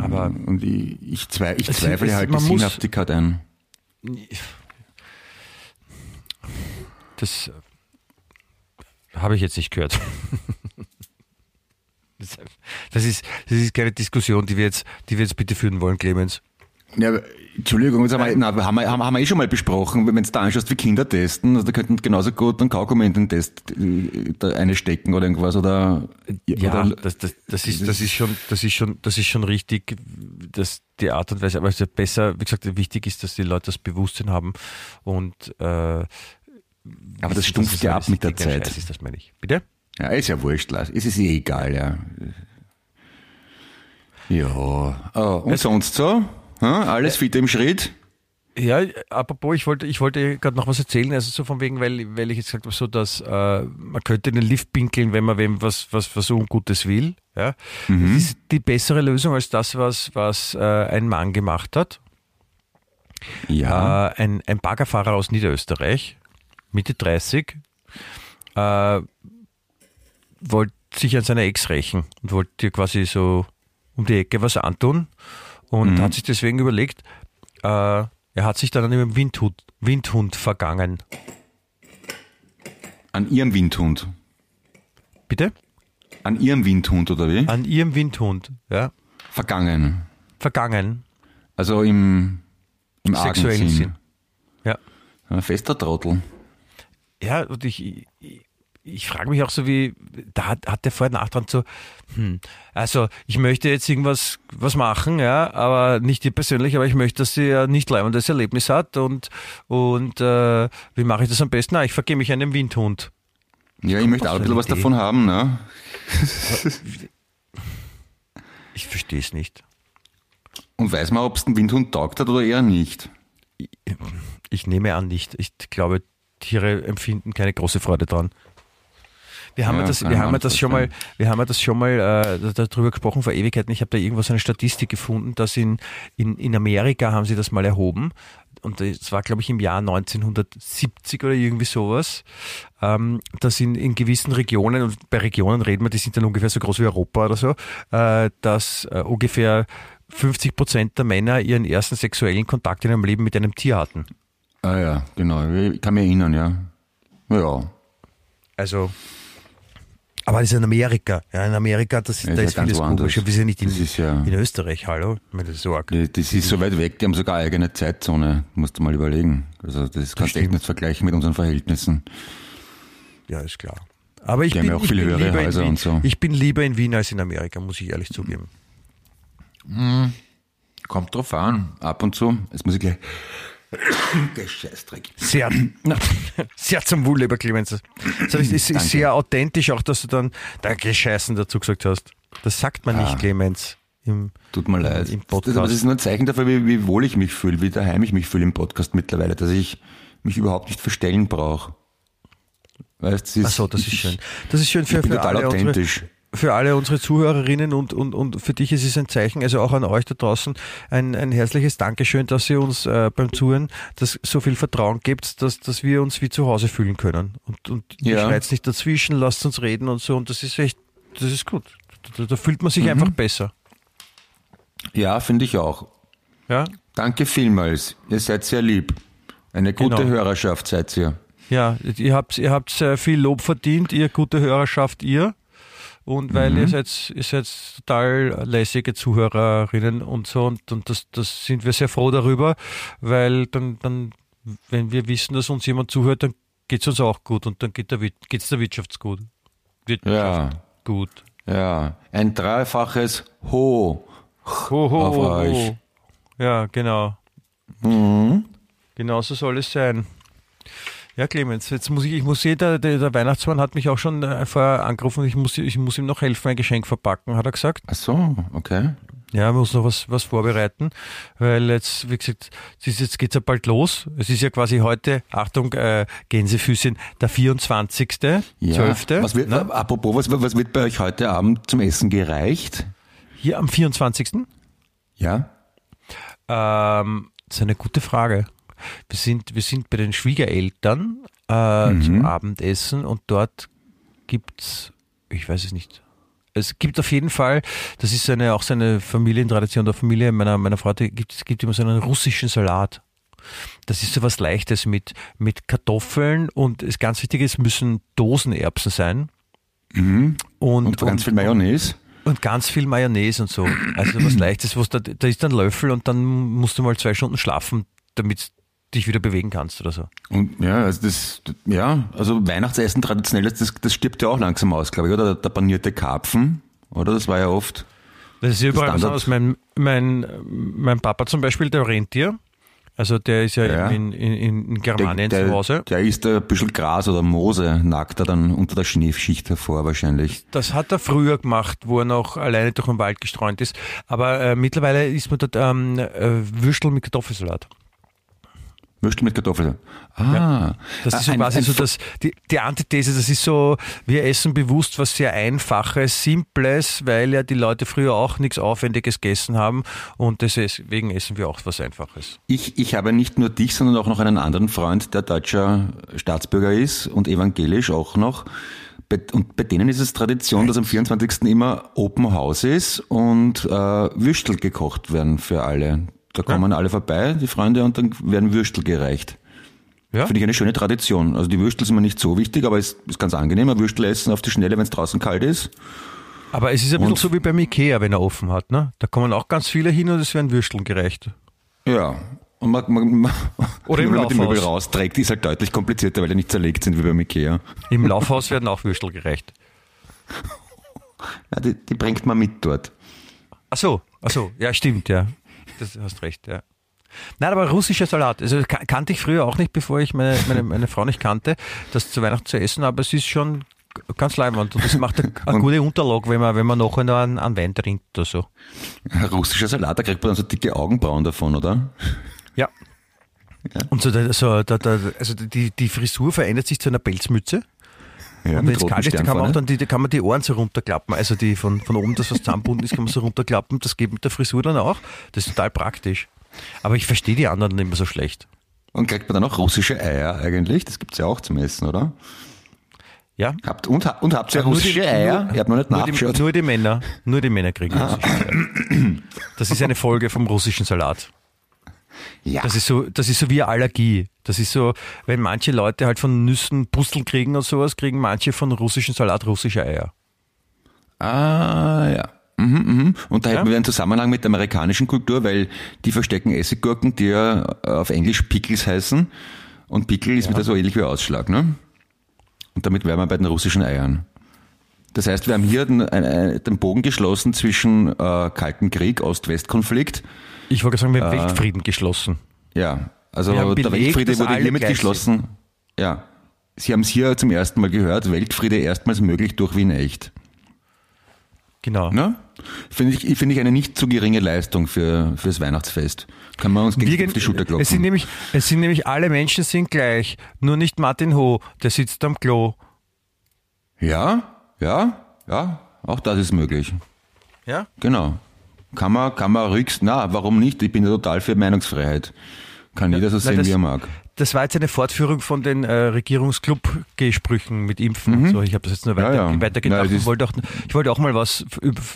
Aber
Und ich, ich, zwei, ich zweifle
es-
halt die Sinnhaftigkeit ein.
das habe ich jetzt nicht gehört. Das das ist, das ist keine Diskussion, die wir jetzt, die wir jetzt bitte führen wollen, Clemens.
Ja, Entschuldigung, jetzt haben wir, na, haben, wir, haben, haben wir eh schon mal besprochen, wenn du da anschaust, wie Kinder testen, also da könnten genauso gut einen Kaugummi in den Test äh, da eine stecken oder irgendwas oder,
Ja,
oder
das, das, das, ist, das, ist schon, das, ist schon, das ist schon richtig, dass die Art und Weise, aber es ist ja besser, wie gesagt, wichtig ist, dass die Leute das Bewusstsein haben und äh,
aber das stumpft ja ab mit der Zeit.
Scheiß ist, das meine ich. Bitte?
Ja, ist ja wurscht, Lars. es ist eh egal, ja. Ja, oh, und sonst so? Hm? Alles fit im Schritt?
Ja, apropos, ich wollte, ich wollte gerade noch was erzählen, also so von wegen, weil, weil ich jetzt gesagt habe, so dass äh, man könnte in den Lift pinkeln, wenn man wem was, was, was Ungutes will. Ja? Das ist die bessere Lösung als das, was, was äh, ein Mann gemacht hat.
Ja.
Äh, ein, ein Baggerfahrer aus Niederösterreich, Mitte 30, äh, wollte sich an seiner Ex rächen und wollte ihr quasi so um die Ecke was antun und hat sich deswegen überlegt, äh, er hat sich dann an einem Windhund, Windhund vergangen.
An ihrem Windhund.
Bitte?
An ihrem Windhund, oder wie?
An ihrem Windhund, ja.
Vergangen.
Vergangen.
Also im, im
Sexuellen
Sinn.
Sinn. Ja.
Ein fester Trottel.
Ja, und ich, ich, ich frage mich auch so, wie, da hat, hat der vorher nachdran so, hm, also ich möchte jetzt irgendwas was machen, ja, aber nicht ihr persönlich, aber ich möchte, dass sie ein nicht leibendes Erlebnis hat und, und äh, wie mache ich das am besten? Na, ich vergehe mich einem Windhund.
Ja, ich möchte auch ein bisschen was
Idee?
davon haben, ne?
Ich verstehe es nicht.
Und weiß man, ob es den Windhund taugt hat oder eher nicht.
Ich nehme an nicht. Ich glaube, Tiere empfinden keine große Freude dran. Wir haben ja, das, wir haben das schon mal, wir haben das schon mal äh, darüber gesprochen vor Ewigkeiten. Ich habe da irgendwo so eine Statistik gefunden, dass in, in, in Amerika haben sie das mal erhoben. Und das war, glaube ich, im Jahr 1970 oder irgendwie sowas, ähm, dass in, in gewissen Regionen, und bei Regionen reden wir, die sind dann ungefähr so groß wie Europa oder so, äh, dass äh, ungefähr 50 Prozent der Männer ihren ersten sexuellen Kontakt in ihrem Leben mit einem Tier hatten.
Ah ja, genau. Ich kann mich erinnern, ja. Ja.
Also, aber das ist in Amerika. Ja, in Amerika, das,
Ja,
da
ist
ist
ja
vieles
woanders.
komisch. Wir sind nicht in,
Das ist ja-
in Österreich, hallo? Das ist so arg.
Die- Das ist so weit weg, die haben sogar eigene Zeitzone. Musst du mal überlegen. Also das kannst du echt nicht vergleichen mit unseren Verhältnissen.
Ja, ist klar. Aber ich
Die
bin,
ja auch
ich bin
höhere
lieber in
Häuser
Wien.
und so.
Ich bin lieber in Wien als in Amerika, muss ich ehrlich zugeben.
Kommt drauf an. Ab und zu. Jetzt muss ich gleich. Der Scheißdreck.
Sehr, sehr zum Wohl, lieber Clemens. Das ist, ist
Danke.
sehr authentisch auch, dass du dann Danke Scheißen dazu gesagt hast. Das sagt man
Ah.
nicht, Clemens. Im,
Tut mir leid.
Im
Das,
Podcast.
aber das ist nur ein Zeichen dafür, wie, wie wohl ich mich fühle, wie daheim ich mich fühle im Podcast mittlerweile, dass ich mich überhaupt nicht verstellen brauche. Weißt, das ist,
Ach so, das ist schön. Das ist schön für,
Ich bin
für
total
alle unsere,
authentisch.
Für alle unsere Zuhörerinnen und, und, und für dich ist es ein Zeichen, also auch an euch da draußen, ein, ein herzliches Dankeschön, dass ihr uns äh, beim Zuhören das so viel Vertrauen gebt, dass, dass wir uns wie zu Hause fühlen können. Und, und ihr
Ja.
schreit nicht dazwischen, lasst uns reden und so. Und das ist echt, das ist gut. Da, da fühlt man sich
Mhm.
einfach besser.
Ja, finde ich auch.
Ja,
Danke vielmals. Ihr seid sehr lieb. Eine gute
Genau.
Hörerschaft seid ihr.
ja, ihr habt, ihr habt sehr viel Lob verdient, ihr gute Hörerschaft, ihr. Und weil
Mhm.
ihr seid, ihr seid total lässige Zuhörerinnen und so und, und das, das sind wir sehr froh darüber, weil dann, dann, wenn wir wissen, dass uns jemand zuhört, dann geht es uns auch gut und dann geht der, geht's der Wirtschaft gut. Wirtschaft
Ja,
gut.
ja. Ein dreifaches Ho.
Ho, ho,
Auf
ho,
euch.
ho. Ja, genau.
Mhm.
Genau so soll es sein. Ja, Clemens, jetzt muss ich, ich muss sehen, der, der, Weihnachtsmann hat mich auch schon äh, vorher angerufen, ich muss, ich muss ihm noch helfen, ein Geschenk verpacken, hat er gesagt.
Ach so, okay.
Ja, er muss noch was, was vorbereiten, weil jetzt, wie gesagt, es ist, jetzt geht's ja bald los. Es ist ja quasi heute, Achtung, äh, Gänsefüßchen, der 24.
Ja.
12.
Was wird,
ne?
Apropos, was, was wird bei euch heute Abend zum Essen gereicht?
Hier am 24.
Ja?
Ähm, das ist eine gute Frage. Wir sind, wir sind bei den Schwiegereltern äh, zum Abendessen und dort gibt's, ich weiß es nicht. Es gibt auf jeden Fall, das ist eine, auch so eine Familientradition der Familie meiner, meiner Frau, gibt, es gibt immer so einen russischen Salat. Das ist so was Leichtes mit, mit Kartoffeln und das ganz wichtig ist, müssen Dosenerbsen sein. Und,
Und, ganz viel Mayonnaise?
und ganz viel Mayonnaise und so. Also was Leichtes, was da, da ist ein Löffel und dann musst du mal zwei Stunden schlafen, damit dich wieder bewegen kannst oder so.
Und ja, also das, ja, also Weihnachtsessen traditionell, das, das stirbt ja auch langsam aus, glaube ich, oder? Der panierte Karpfen, oder? Das war ja oft.
Das ist ja überall
Standard.
anderes. Mein, mein, mein Papa zum Beispiel, der Rentier, also der ist ja,
Ja.
in, in, in
Der,
Germanien
der,
zu Hause.
der isst ein bisschen Gras oder Moose, nagt er dann unter der Schneeschicht hervor wahrscheinlich.
Das hat er früher gemacht, wo er noch alleine durch den Wald gestreunt ist. Aber äh, mittlerweile isst man dort ähm, äh, Würstel mit Kartoffelsalat.
Würstel mit Kartoffeln. Ah,
Das ist so
ein-
quasi
ein
so das, die, die Antithese, das ist so, wir essen bewusst was sehr Einfaches, Simples, weil ja die Leute früher auch nichts Aufwendiges gegessen haben und deswegen essen wir auch was Einfaches.
Ich, ich habe nicht nur dich, sondern auch noch einen anderen Freund, der deutscher Staatsbürger ist und evangelisch auch noch. Und bei denen ist es Tradition, dass am 24. immer Open House ist und äh, Würstel gekocht werden für alle. Da kommen alle vorbei, die Freunde, und dann werden Würstel gereicht.
Ja?
Finde ich eine schöne Tradition. Also die Würstel sind mir nicht so wichtig, aber es ist ganz angenehm, ein Würstel essen auf die Schnelle, wenn es draußen kalt ist.
Aber es ist ein bisschen so wie beim Ikea, wenn er offen hat. Ne? Da kommen auch ganz viele hin und es werden Würsteln gerecht.
Ja. Und man, man, man,
Oder im
wenn man die
Laufhaus.
Möbel rausträgt, ist halt deutlich komplizierter, weil die nicht zerlegt sind wie beim Ikea.
Im Laufhaus werden auch Würstel gerecht.
Ja, die, die bringt man mit dort.
Ach so, ach so, ja stimmt, ja. Das hast recht, ja. Nein, aber russischer Salat, also ka- kannte ich früher auch nicht, bevor ich meine, meine, meine Frau nicht kannte, das zu Weihnachten zu essen, aber es ist schon ganz leibend und das macht eine, eine gute Unterlage, wenn man, wenn man nachher noch einen, einen Wein trinkt oder so.
Russischer Salat, da kriegt man dann so dicke Augenbrauen davon, oder?
Ja. Und so, so der, der, also die, die Frisur verändert sich zu einer Pelzmütze.
Ja,
Und wenn es kalt ist, dann kann man auch dann die, da kann man die Ohren so runterklappen. Also die von, von oben, das was zusammenbunden ist, kann man so runterklappen. Das geht mit der Frisur dann auch. Das ist total praktisch. Aber ich verstehe die anderen nicht mehr so schlecht.
Und kriegt man dann auch russische Eier eigentlich? Das gibt's ja auch zum Essen, oder?
Ja?
Habt, und, und habt ihr
Nur
russische
die-
Eier?
nur-
ich habe noch nicht
nur die,
nachgeschaut.
nur die Männer, nur die Männer kriegen
Ah.
russische Eier. Das ist eine Folge vom russischen Salat.
Ja.
Das ist so, das ist so wie eine Allergie. Das ist so, wenn manche Leute halt von Nüssen Pusteln kriegen und sowas, kriegen manche von russischen Salat russische Eier.
Ah, ja. Mhm, mhm. Und da
Ja?
hätten wir einen Zusammenhang mit der amerikanischen Kultur, weil die verstecken Essiggurken, die ja auf Englisch Pickles heißen. Und Pickel ist wieder so ähnlich wie Ausschlag, ne? Und damit wären wir bei den russischen Eiern. Das heißt, wir haben hier den, ein- den Bogen geschlossen zwischen äh, Kalten Krieg, Ost-West-Konflikt.
Ich wollte sagen, wir haben
Ah.
Weltfrieden geschlossen.
Ja, also
Wir haben
der
belegt,
Weltfriede wurde hiermit geschlossen. Ja. Sie haben es hier zum ersten Mal gehört, Weltfriede erstmals möglich durch Wien echt.
Genau.
Ne? Finde ich, finde ich eine nicht zu geringe Leistung für, fürs Weihnachtsfest. Kann man uns
gehen-
auf die Schulter klopfen.
Es sind, nämlich, es sind nämlich alle Menschen sind gleich, nur nicht Martin Ho, der sitzt am Klo.
ja, ja, ja, auch das ist möglich.
Ja?
Genau. Kann man, kann man rücks, na, warum nicht? Ich bin ja total für Meinungsfreiheit. Kann jeder so sehen,
das-
wie er mag.
Das war jetzt eine Fortführung von den äh, Regierungsclub-Gesprüchen mit Impfen und so. Ich habe das jetzt nur
Mhm. Ja,
weiter,
ja.
weitergedacht.
Ja,
ich, wollte auch, ich wollte auch mal was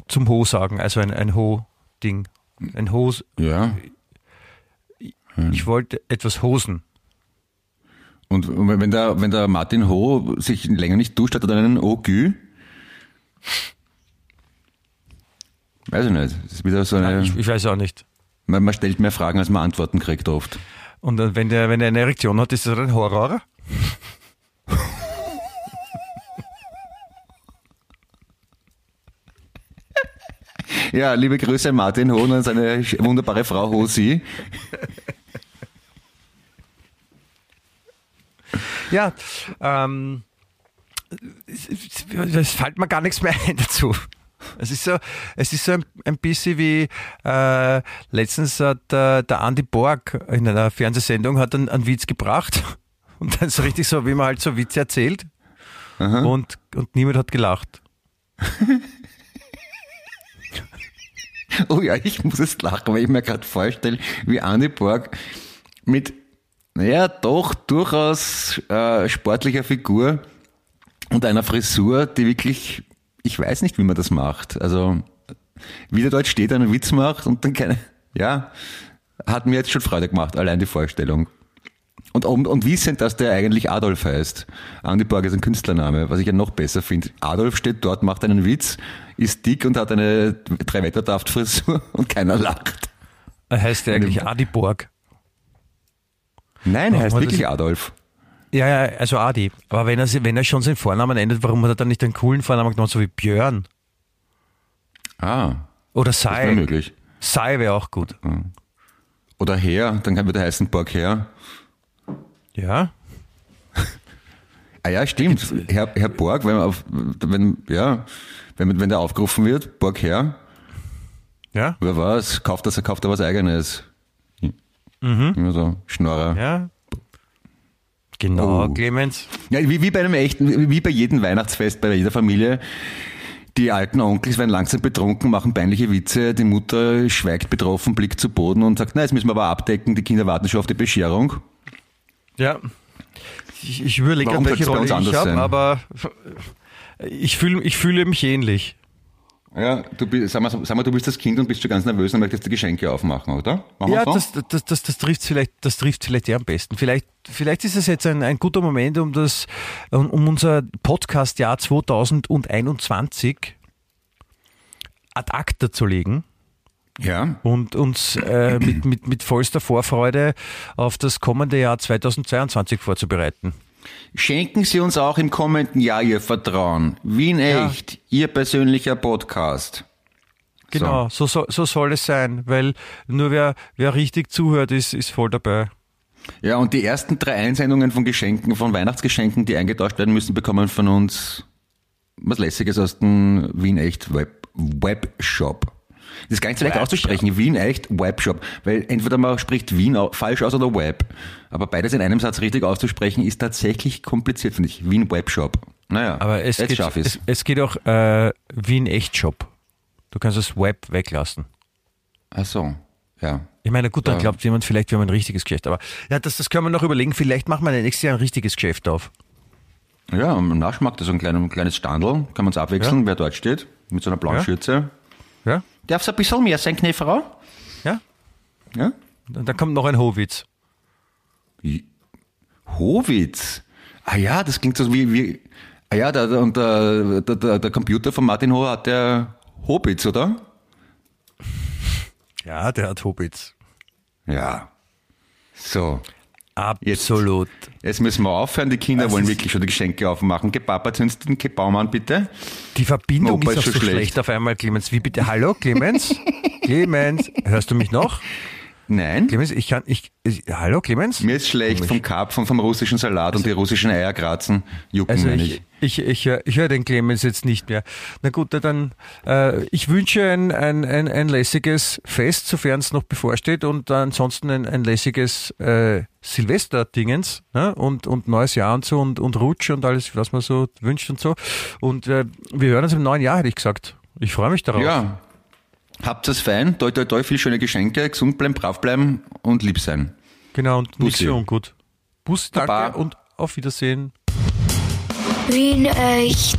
zum Ho sagen, also ein, ein Ho-Ding. Ein Ho,
Ja.
Ich wollte etwas Hosen.
Und wenn der, wenn der Martin Ho sich länger nicht duscht, hat er dann einen Ogü? Weiß ich nicht. Das ist wieder so eine,
Ich, ich weiß auch nicht.
man, man stellt mehr Fragen, als man Antworten kriegt oft.
Und wenn der, wenn er eine Erektion hat, ist das ein Horror?
Ja, liebe Grüße an Martin Ho und seine wunderbare Frau Hosi.
Ja, ähm, es, es, es fällt mir gar nichts mehr ein dazu. Es ist so, es ist so ein, ein bisschen wie äh, letztens hat äh, der Andy Borg in einer Fernsehsendung hat einen, einen Witz gebracht. Und dann so richtig so, wie man halt so Witze erzählt. Und, und niemand hat gelacht.
Oh ja, ich muss jetzt lachen, weil ich mir gerade vorstelle, wie Andy Borg mit, naja, doch durchaus äh, sportlicher Figur und einer Frisur, die wirklich, ich weiß nicht, wie man das macht. Also, wie der dort steht, einen Witz macht und dann keine, ja, hat mir jetzt schon Freude gemacht, allein die Vorstellung. Und, und, und wissend, dass der eigentlich Adolf heißt. Andy Borg ist ein Künstlername, was ich ja noch besser finde. Adolf steht dort, macht einen Witz, ist dick und hat eine drei Wetterdaft Frisur und keiner lacht.
Heißt ja eigentlich Adi Borg.
Nein, er heißt wirklich Adolf.
Ja, ja, also Adi. Aber wenn er, wenn er schon seinen Vornamen ändert, warum hat er dann nicht einen coolen Vornamen gemacht, so wie Björn?
Ah,
Oder
das
Sai?
möglich.
Sai wäre auch gut.
Oder Herr, dann kann wieder heißen Borg Herr.
Ja?
Ah ja, stimmt. Herr, Herr Borg, wenn, auf, wenn, ja, wenn, wenn der aufgerufen wird, Borg Herr,
Ja?
wer was, kauft das, kauft er was Eigenes. Immer so, Schnorrer.
Ja? Genau,
Oh.
Clemens.
Ja, wie, wie bei einem echten, wie bei jedem Weihnachtsfest bei jeder Familie. Die alten Onkels werden langsam betrunken, machen peinliche Witze. Die Mutter schweigt betroffen, blickt zu Boden und sagt, na, jetzt müssen wir aber abdecken, die Kinder warten schon auf die Bescherung.
Ja. Ich, ich überlege welche Rolle ich habe, aber ich fühle ich fühle mich ähnlich.
Ja, du bist, sag mal, sag mal, du bist das Kind und bist schon ganz nervös und möchtest die Geschenke aufmachen, oder? Machen
Ja, das, das, das, das trifft vielleicht, das trifft vielleicht ja am besten. Vielleicht, vielleicht ist es jetzt ein, ein guter Moment, um das, um unser Podcast-Jahr 2021 ad acta zu legen
ja.
und uns äh, mit, mit, mit vollster Vorfreude auf das kommende Jahr 2022 vorzubereiten.
Schenken Sie uns auch im kommenden Jahr Ihr Vertrauen. Wien
Ja.
Echt, Ihr persönlicher Podcast.
Genau, so, so, so soll es sein, weil nur wer, wer richtig zuhört, ist, ist voll dabei.
Ja, und die ersten drei Einsendungen von Geschenken, von Weihnachtsgeschenken, die eingetauscht werden müssen, bekommen von uns was Lässiges aus dem Wien Echt Web, Webshop. Das ist gar nicht so leicht
Webshop.
auszusprechen. Wien Echt Webshop. Weil entweder man spricht Wien falsch aus oder Web. Aber beides in einem Satz richtig auszusprechen ist tatsächlich kompliziert, finde ich. Wien Webshop. Naja,
Aber es geht, es, es geht auch äh, wie ein Echtshop. Du kannst das Web weglassen.
Ach so, ja.
Ich meine, gut, dann
Ja.
glaubt jemand vielleicht, wir haben ein richtiges Geschäft. Aber ja, das, das können wir noch überlegen. Vielleicht machen wir nächstes Jahr ein richtiges Geschäft auf.
Ja, am Naschmarkt ist so ein, klein, ein kleines Standel, kann man es abwechseln, wer dort steht, mit so einer blauen
Ja.
Schürze.
Ja?
Darf es ein bisschen mehr sein, Knefferer?
Ja?
Ja?
Und dann kommt noch ein Howitz.
Howitz. Ah ja, das klingt so wie, wie ah ja, der, und der, der, der, Computer von Martin Ho hat der Hobitz, oder?
Ja, der hat Howitz.
Ja. So.
Absolut.
Jetzt müssen wir aufhören, die Kinder
Das
wollen wirklich schon die Geschenke aufmachen. Geh Papa, zündest den Baum an, bitte.
Die Verbindung
Opa
ist
ist
auch so schlecht.
schlecht.
auf einmal, Clemens. Wie bitte? Hallo, Clemens? Clemens, hörst du mich noch?
Nein.
Clemens, ich kann, ich, ich hallo, Clemens?
Mir ist schlecht vom Karpfen, vom russischen Salat und die russischen Eierkratzen jucken,
Also ich, ich, ich, höre ich hör den Clemens jetzt nicht mehr. Na gut, dann, äh, ich wünsche ein, ein, ein, ein lässiges Fest, sofern es noch bevorsteht und ansonsten ein, ein lässiges äh, Silvester-Dingens ne? und, und neues Jahr und so und, und Rutsch und alles, was man so wünscht und so. Und äh, wir hören uns im neuen Jahr, hätte ich gesagt. Ich freue mich darauf.
Ja. Habt es fein, toi toi toi, viel schöne Geschenke, gesund bleiben, brav bleiben und lieb sein.
Genau, und
Bussi.
für ungut. Bus, danke
Baba.
und auf Wiedersehen.
Wien echt.